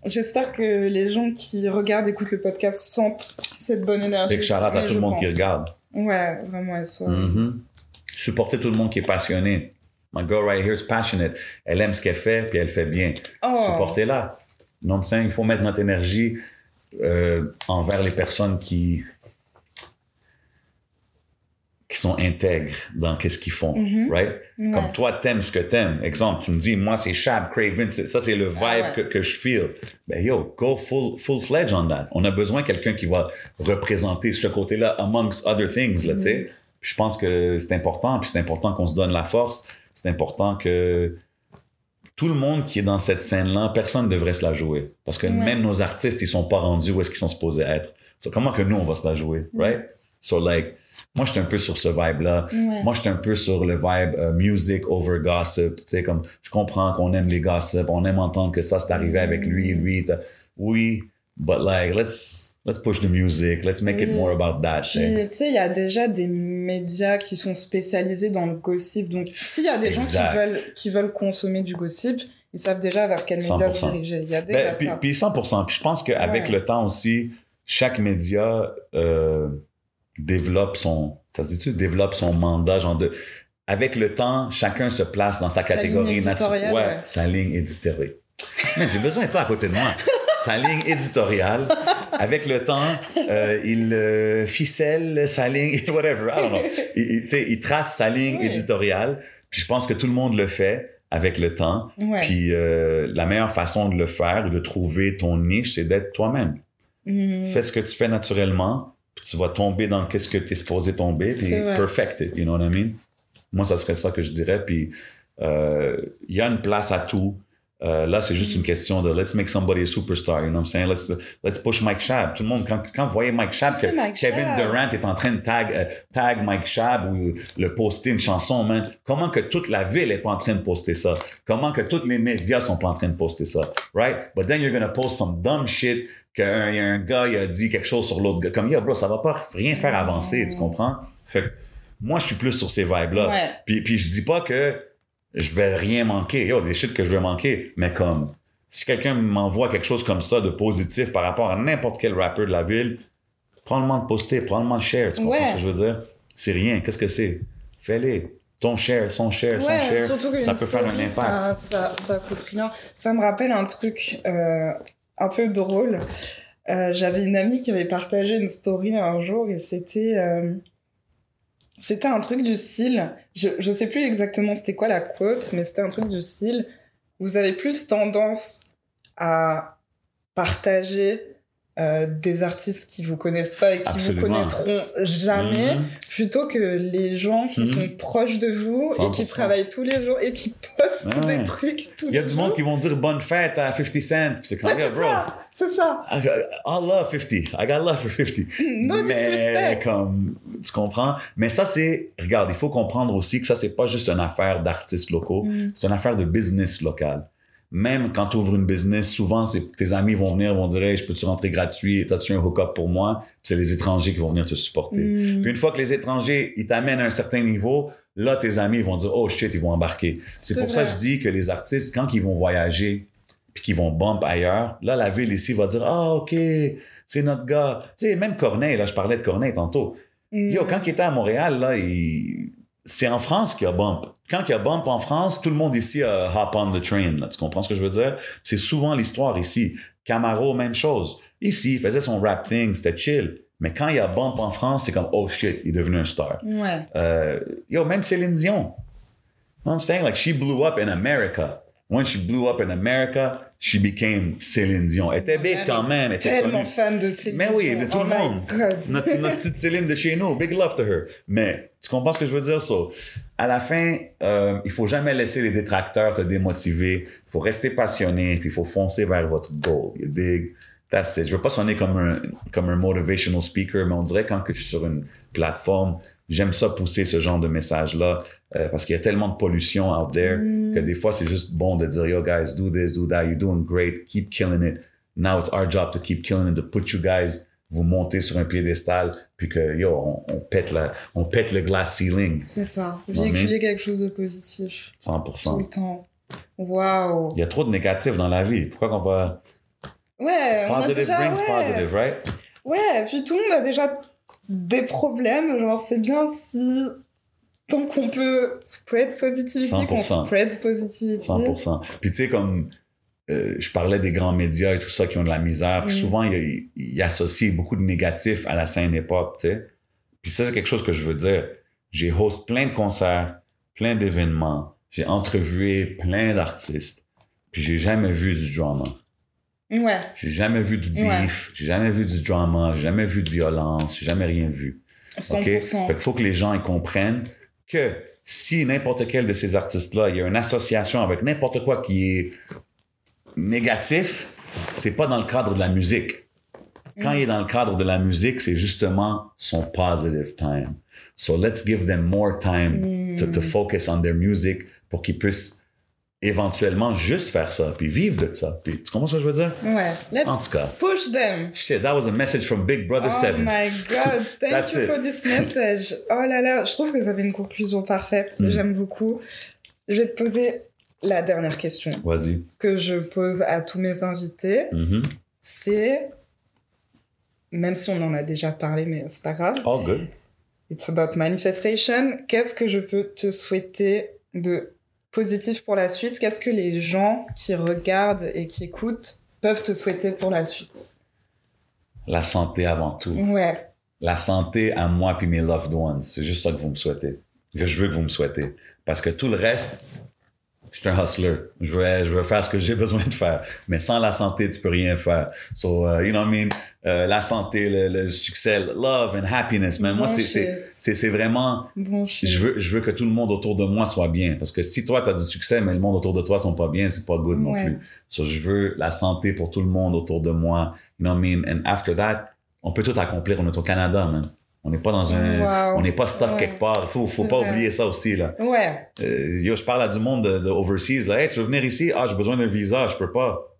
J'espère que les gens qui regardent, écoutent le podcast sentent cette bonne énergie. Shout out à tout le monde qui regarde. Ouais, vraiment, elles sont. Mhm. Supporter tout le monde qui est passionné. My girl right here is passionate. Elle aime ce qu'elle fait, puis elle fait bien. Oh. supportez-la. Non, mais il faut mettre notre énergie euh, envers les personnes qui qui sont intègres dans qu'est-ce qu'ils font, Mhm. right? Ouais. Comme toi, t'aimes ce que t'aimes. Exemple, tu me dis, moi, c'est Shab, Craven, c'est- ça, c'est le vibe Ah ouais. que, que je feel. Ben, yo, go full, full-fledged on that. On a besoin de quelqu'un qui va représenter ce côté-là amongst other things, là, tu sais. Je pense que c'est important, puis c'est important qu'on se donne la force. C'est important que tout le monde qui est dans cette scène-là, personne ne devrait se la jouer. Parce que Ouais. même nos artistes, ils sont pas rendus où est-ce qu'ils sont supposés être. So, comment que nous, on va se la jouer, right? So, like, moi, je suis un peu sur ce vibe-là. Ouais. Moi, je suis un peu sur le vibe euh, music over gossip. Tu sais, comme je comprends qu'on aime les gossip, on aime entendre que ça c'est arrivé avec lui, lui. t'as- Oui, but like, let's, let's push the music, let's make it more about that. tu sais. Puis, il y a déjà des médias qui sont spécialisés dans le gossip. Donc, s'il y a des gens qui veulent, qui veulent consommer du gossip, ils savent déjà vers quel média 100%. se diriger. Il y a déjà Ben, puis, ça. puis 100%. Puis je pense qu'avec Ouais. le temps aussi, chaque média euh, développe son, ça se dit-tu, développe son mandat, genre de, avec le temps, chacun se place dans sa, Sa catégorie naturelle. ouais. sa ligne éditoriale. Mais j'ai besoin de toi à côté de moi. sa ligne éditoriale. Avec le temps, euh, il euh, ficelle sa ligne, whatever, I don't know. Il, il- trace sa ligne Oui. éditoriale. Puis je pense que tout le monde le fait avec le temps. Ouais. Puis euh, la meilleure façon de le faire ou de trouver ton niche, c'est d'être toi-même. Mhm. Fais ce que tu fais naturellement, tu vas tomber dans qu'est-ce que tu es supposé tomber, puis perfect it, you know what I mean? Moi, ça serait ça que je dirais. Puis euh, il y a une place à tout. Euh, là, c'est juste une question de let's make somebody a superstar, you know what I'm saying? Let's, let's push Mike Shab. Tout le monde, quand, quand vous voyez Mike Shab, C'est que Mike Kevin. Durant est en train de tag, euh, tag Mike Shab ou le poster une chanson, man. Comment que toute la ville est pas en train de poster ça? Comment que tous les médias sont pas en train de poster ça? Right? But then you're gonna post some dumb shit qu'un un gars il a dit quelque chose sur l'autre gars. Comme, yo, bro, ça va pas rien faire avancer, tu comprends? Fait que moi, je suis plus sur ces vibes-là. Ouais. Puis, puis je dis pas que je vais rien manquer. Yo, des shit que je vais manquer. Mais comme, si quelqu'un m'envoie quelque chose comme ça de positif par rapport à n'importe quel rappeur de la ville, prends le moment de poster, prends le moment de share. Tu comprends Ouais. ce que je veux dire? C'est rien. Qu'est-ce que c'est? Fais-les. Ton share, son share, son share. surtout que ça peut faire un story, impact. Ça, ça, ça coûte rien. Ça me rappelle un truc euh, un peu drôle. Euh, J'avais une amie qui avait partagé une story un jour et c'était euh, c'était un truc du style. Je, je sais plus exactement c'était quoi la quote, mais c'était un truc du style. Vous avez plus tendance à partager euh, des artistes qui vous connaissent pas et qui Absolument. vous connaîtront jamais Mhm. plutôt que les gens qui Mhm. sont proches de vous et qui 100%. travaillent tous les jours et qui postent ouais. des trucs tous Il y a les du jours. monde qui vont dire bonne fête à 50 Cent. C'est yeah, c'est bro. ça, c'est ça. I, I love 50. I got love for 50. No mais comme tu comprends? Mais ça c'est regarde il faut comprendre aussi que ça c'est pas juste une affaire d'artistes locaux Mm. c'est une affaire de business local même quand tu ouvres une business souvent c'est tes amis vont venir vont dire hey, je peux tu rentrer gratuit? T'as-tu un hook-up pour moi? Puis c'est les étrangers qui vont venir te supporter Mm. puis une fois que les étrangers ils t'amènent à un certain niveau là tes amis vont dire oh shit ils vont embarquer c'est C'est pour ça que je dis que les artistes quand ils vont voyager puis qu'ils vont bump ailleurs là la ville ici va dire ah ok c'est notre gars. Tu sais, même Corneille, là, je parlais de Corneille tantôt. Mm. Yo, quand il était à Montréal, là, il... c'est en France qu'il y a bump. Quand il y a bump en France, tout le monde ici a hop on the train. Là. Tu comprends ce que je veux dire? C'est souvent l'histoire ici. Camaro, même chose. Ici, il faisait son rap thing, c'était chill. Mais quand il y a bump en France, c'est comme, oh shit, il est devenu un star. Ouais. Euh, yo, même Céline Dion. You know what I'm saying? Like, she blew up in America. When she blew up in America, she became Céline Dion. Elle était big Elle quand même. Elle était Tellement fan de Céline Mais oui, de tout oh le my monde. Notre, notre petite Céline de chez nous. Big love to her. Mais tu comprends ce que je veux dire? So, à la fin, euh, il faut jamais laisser les détracteurs te démotiver. Il faut rester passionné, puis il faut foncer vers votre goal. You dig? That's it. Je veux pas sonner comme un, comme un motivational speaker, mais on dirait quand que je suis sur une plateforme, j'aime ça pousser ce genre de message-là euh, parce qu'il y a tellement de pollution out there Mm. que des fois, c'est juste bon de dire, yo guys, do this, do that, you're doing great, keep killing it. Now it's our job to keep killing it, to put you guys, vous montez sur un piédestal, puis que, yo, on, on pète, la, on pète le glass ceiling, C'est ça. Véhiculer quelque chose de positif tout 100%. le temps. Waouh. Il y a trop de négatifs dans la vie. Pourquoi qu'on va... Ouais, on a Positive déjà, brings ouais. positive, right? Ouais, puis tout le monde a déjà des problèmes. Genre, c'est bien si tant qu'on peut spread positivity, qu'on 100%. spread positivity. 100%. Puis tu sais, comme euh, je parlais des grands médias et tout ça qui ont de la misère, puis Mm. souvent, ils, ils associent beaucoup de négatifs à la scène hip-hop, tu sais. Puis ça, c'est quelque chose que je veux dire. J'ai host plein de concerts, plein d'événements. J'ai entrevué plein d'artistes. Puis j'ai jamais vu du drama. Ouais. J'ai jamais vu du beef. Ouais. J'ai jamais vu du drama. J'ai jamais vu de violence. J'ai jamais rien vu. 100%. OK? Fait qu'il faut que les gens ils comprennent que si n'importe quel de ces artistes-là, il y a une association avec n'importe quoi qui est négatif, c'est pas dans le cadre de la musique. Quand il est dans le cadre de la musique, c'est justement son positive time. So let's give them more time to, to focus on their music pour qu'ils puissent éventuellement juste faire ça, puis vivre de ça. Puis, tu comprends ce que je veux dire? Ouais. En Let's tout cas. push them. Shit, that was a message from Big Brother Oh 7. my god, thank you it. for this message. Oh là là, je trouve que ça fait une conclusion parfaite. Mm. J'aime beaucoup. Je vais te poser la dernière question Vas-y. que je pose à tous mes invités. Mhm. C'est, même si on en a déjà parlé, mais c'est pas grave. All good. It's about manifestation. Qu'est-ce que je peux te souhaiter de positif pour la suite Qu'est-ce que les gens qui regardent et qui écoutent peuvent te souhaiter pour la suite? La santé avant tout. Ouais. La santé à moi puis mes loved ones. C'est juste ça que vous me souhaitez. Que je veux que vous me souhaitez. Parce que tout le reste, je suis un hustler. Je veux, je veux faire ce que j'ai besoin de faire. Mais sans la santé, tu peux rien faire. So, uh, you know what I mean? Euh, la santé, le, le succès, love and happiness, man. Moi, Bon c'est, c'est, c'est, vraiment, Bon je veux, je veux que tout le monde autour de moi soit bien. Parce que si toi, tu as du succès, mais le monde autour de toi sont pas bien, c'est pas good non plus. So, je veux la santé pour tout le monde autour de moi. You know what I mean? And after that, on peut tout accomplir. On est au Canada, man. On n'est pas dans un, Wow. on n'est pas stock Ouais. quelque part. Faut, faut pas vrai. oublier ça aussi, là. Ouais. Euh, yo, je parle à du monde de, de overseas, là. Hey, tu veux venir ici? Ah, j'ai besoin d'un visa, je peux pas.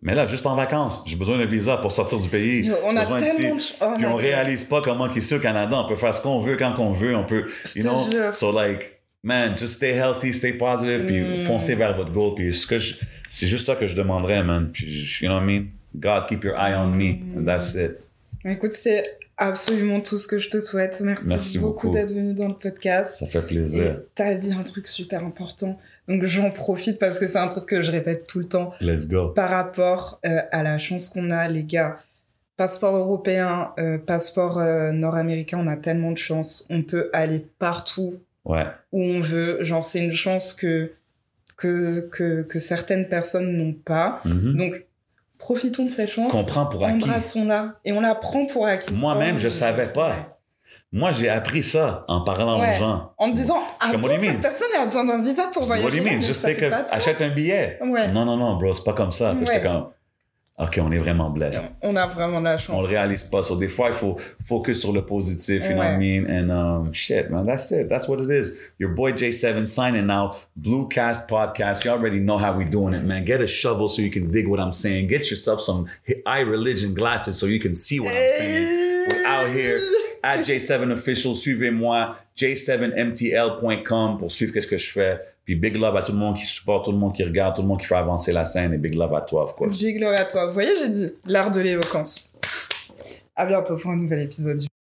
Mais là, juste en vacances, j'ai besoin d'un visa pour sortir du pays. Yo, on a besoin tellement d'ici. de... Oh Puis on réalise pas comment qu'ici au Canada, on peut faire ce qu'on veut quand qu'on veut, on peut, you know? jure. So like, man, just stay healthy, stay positive, puis Mm. foncez vers votre goal, puis ce que je- c'est juste ça que je demanderais, man. Puis, you know what I mean? God, keep your eye on me, and that's it. Écoute, c'est absolument tout ce que je te souhaite. Merci, Merci beaucoup, beaucoup. d'être venu dans le podcast. Ça fait plaisir. t'as dit un truc super important. Donc j'en profite parce que c'est un truc que je répète tout le temps Let's go. par rapport euh, à la chance qu'on a, les gars. Passeport européen, euh, passeport euh, nord-américain, on a tellement de chance. On peut aller partout Ouais. où on veut. Genre, c'est une chance que, que, que, que certaines personnes n'ont pas. Mhm. Donc, profitons de cette chance. Qu'on prend pour acquis. Embrassons-la. Et on la prend pour acquis. Moi-même, je savais pas. ouais. Moi, j'ai appris ça en parlant Ouais. aux gens. En me disant, ah bon, cette personne a besoin d'un visa pour dis, What do voyager. you mean? Juste achète un billet. Ouais. Non, non, non, bro, c'est pas comme ça. J'étais comme, OK, on est vraiment blessé. On a vraiment de la chance. On le réalise pas. So, des fois, il faut focus sur le positif, you know what I mean? And um, shit, man, that's it. That's what it is. Your boy J7 signing out. Bluecast podcast. You already know how we doing it, man. Get a shovel so you can dig what I'm saying. Get yourself some eye religion glasses so you can see what I'm saying. We're out here at J7 Official. Suivez-moi, j7mtl.com pour suivre qu'est-ce que je fais. Puis big love à tout le monde qui supporte, tout le monde qui regarde, tout le monde qui fait avancer la scène. Et big love à toi, of. Big gloire à toi. Vous voyez, j'ai dit l'art de l'éloquence. À bientôt pour un nouvel épisode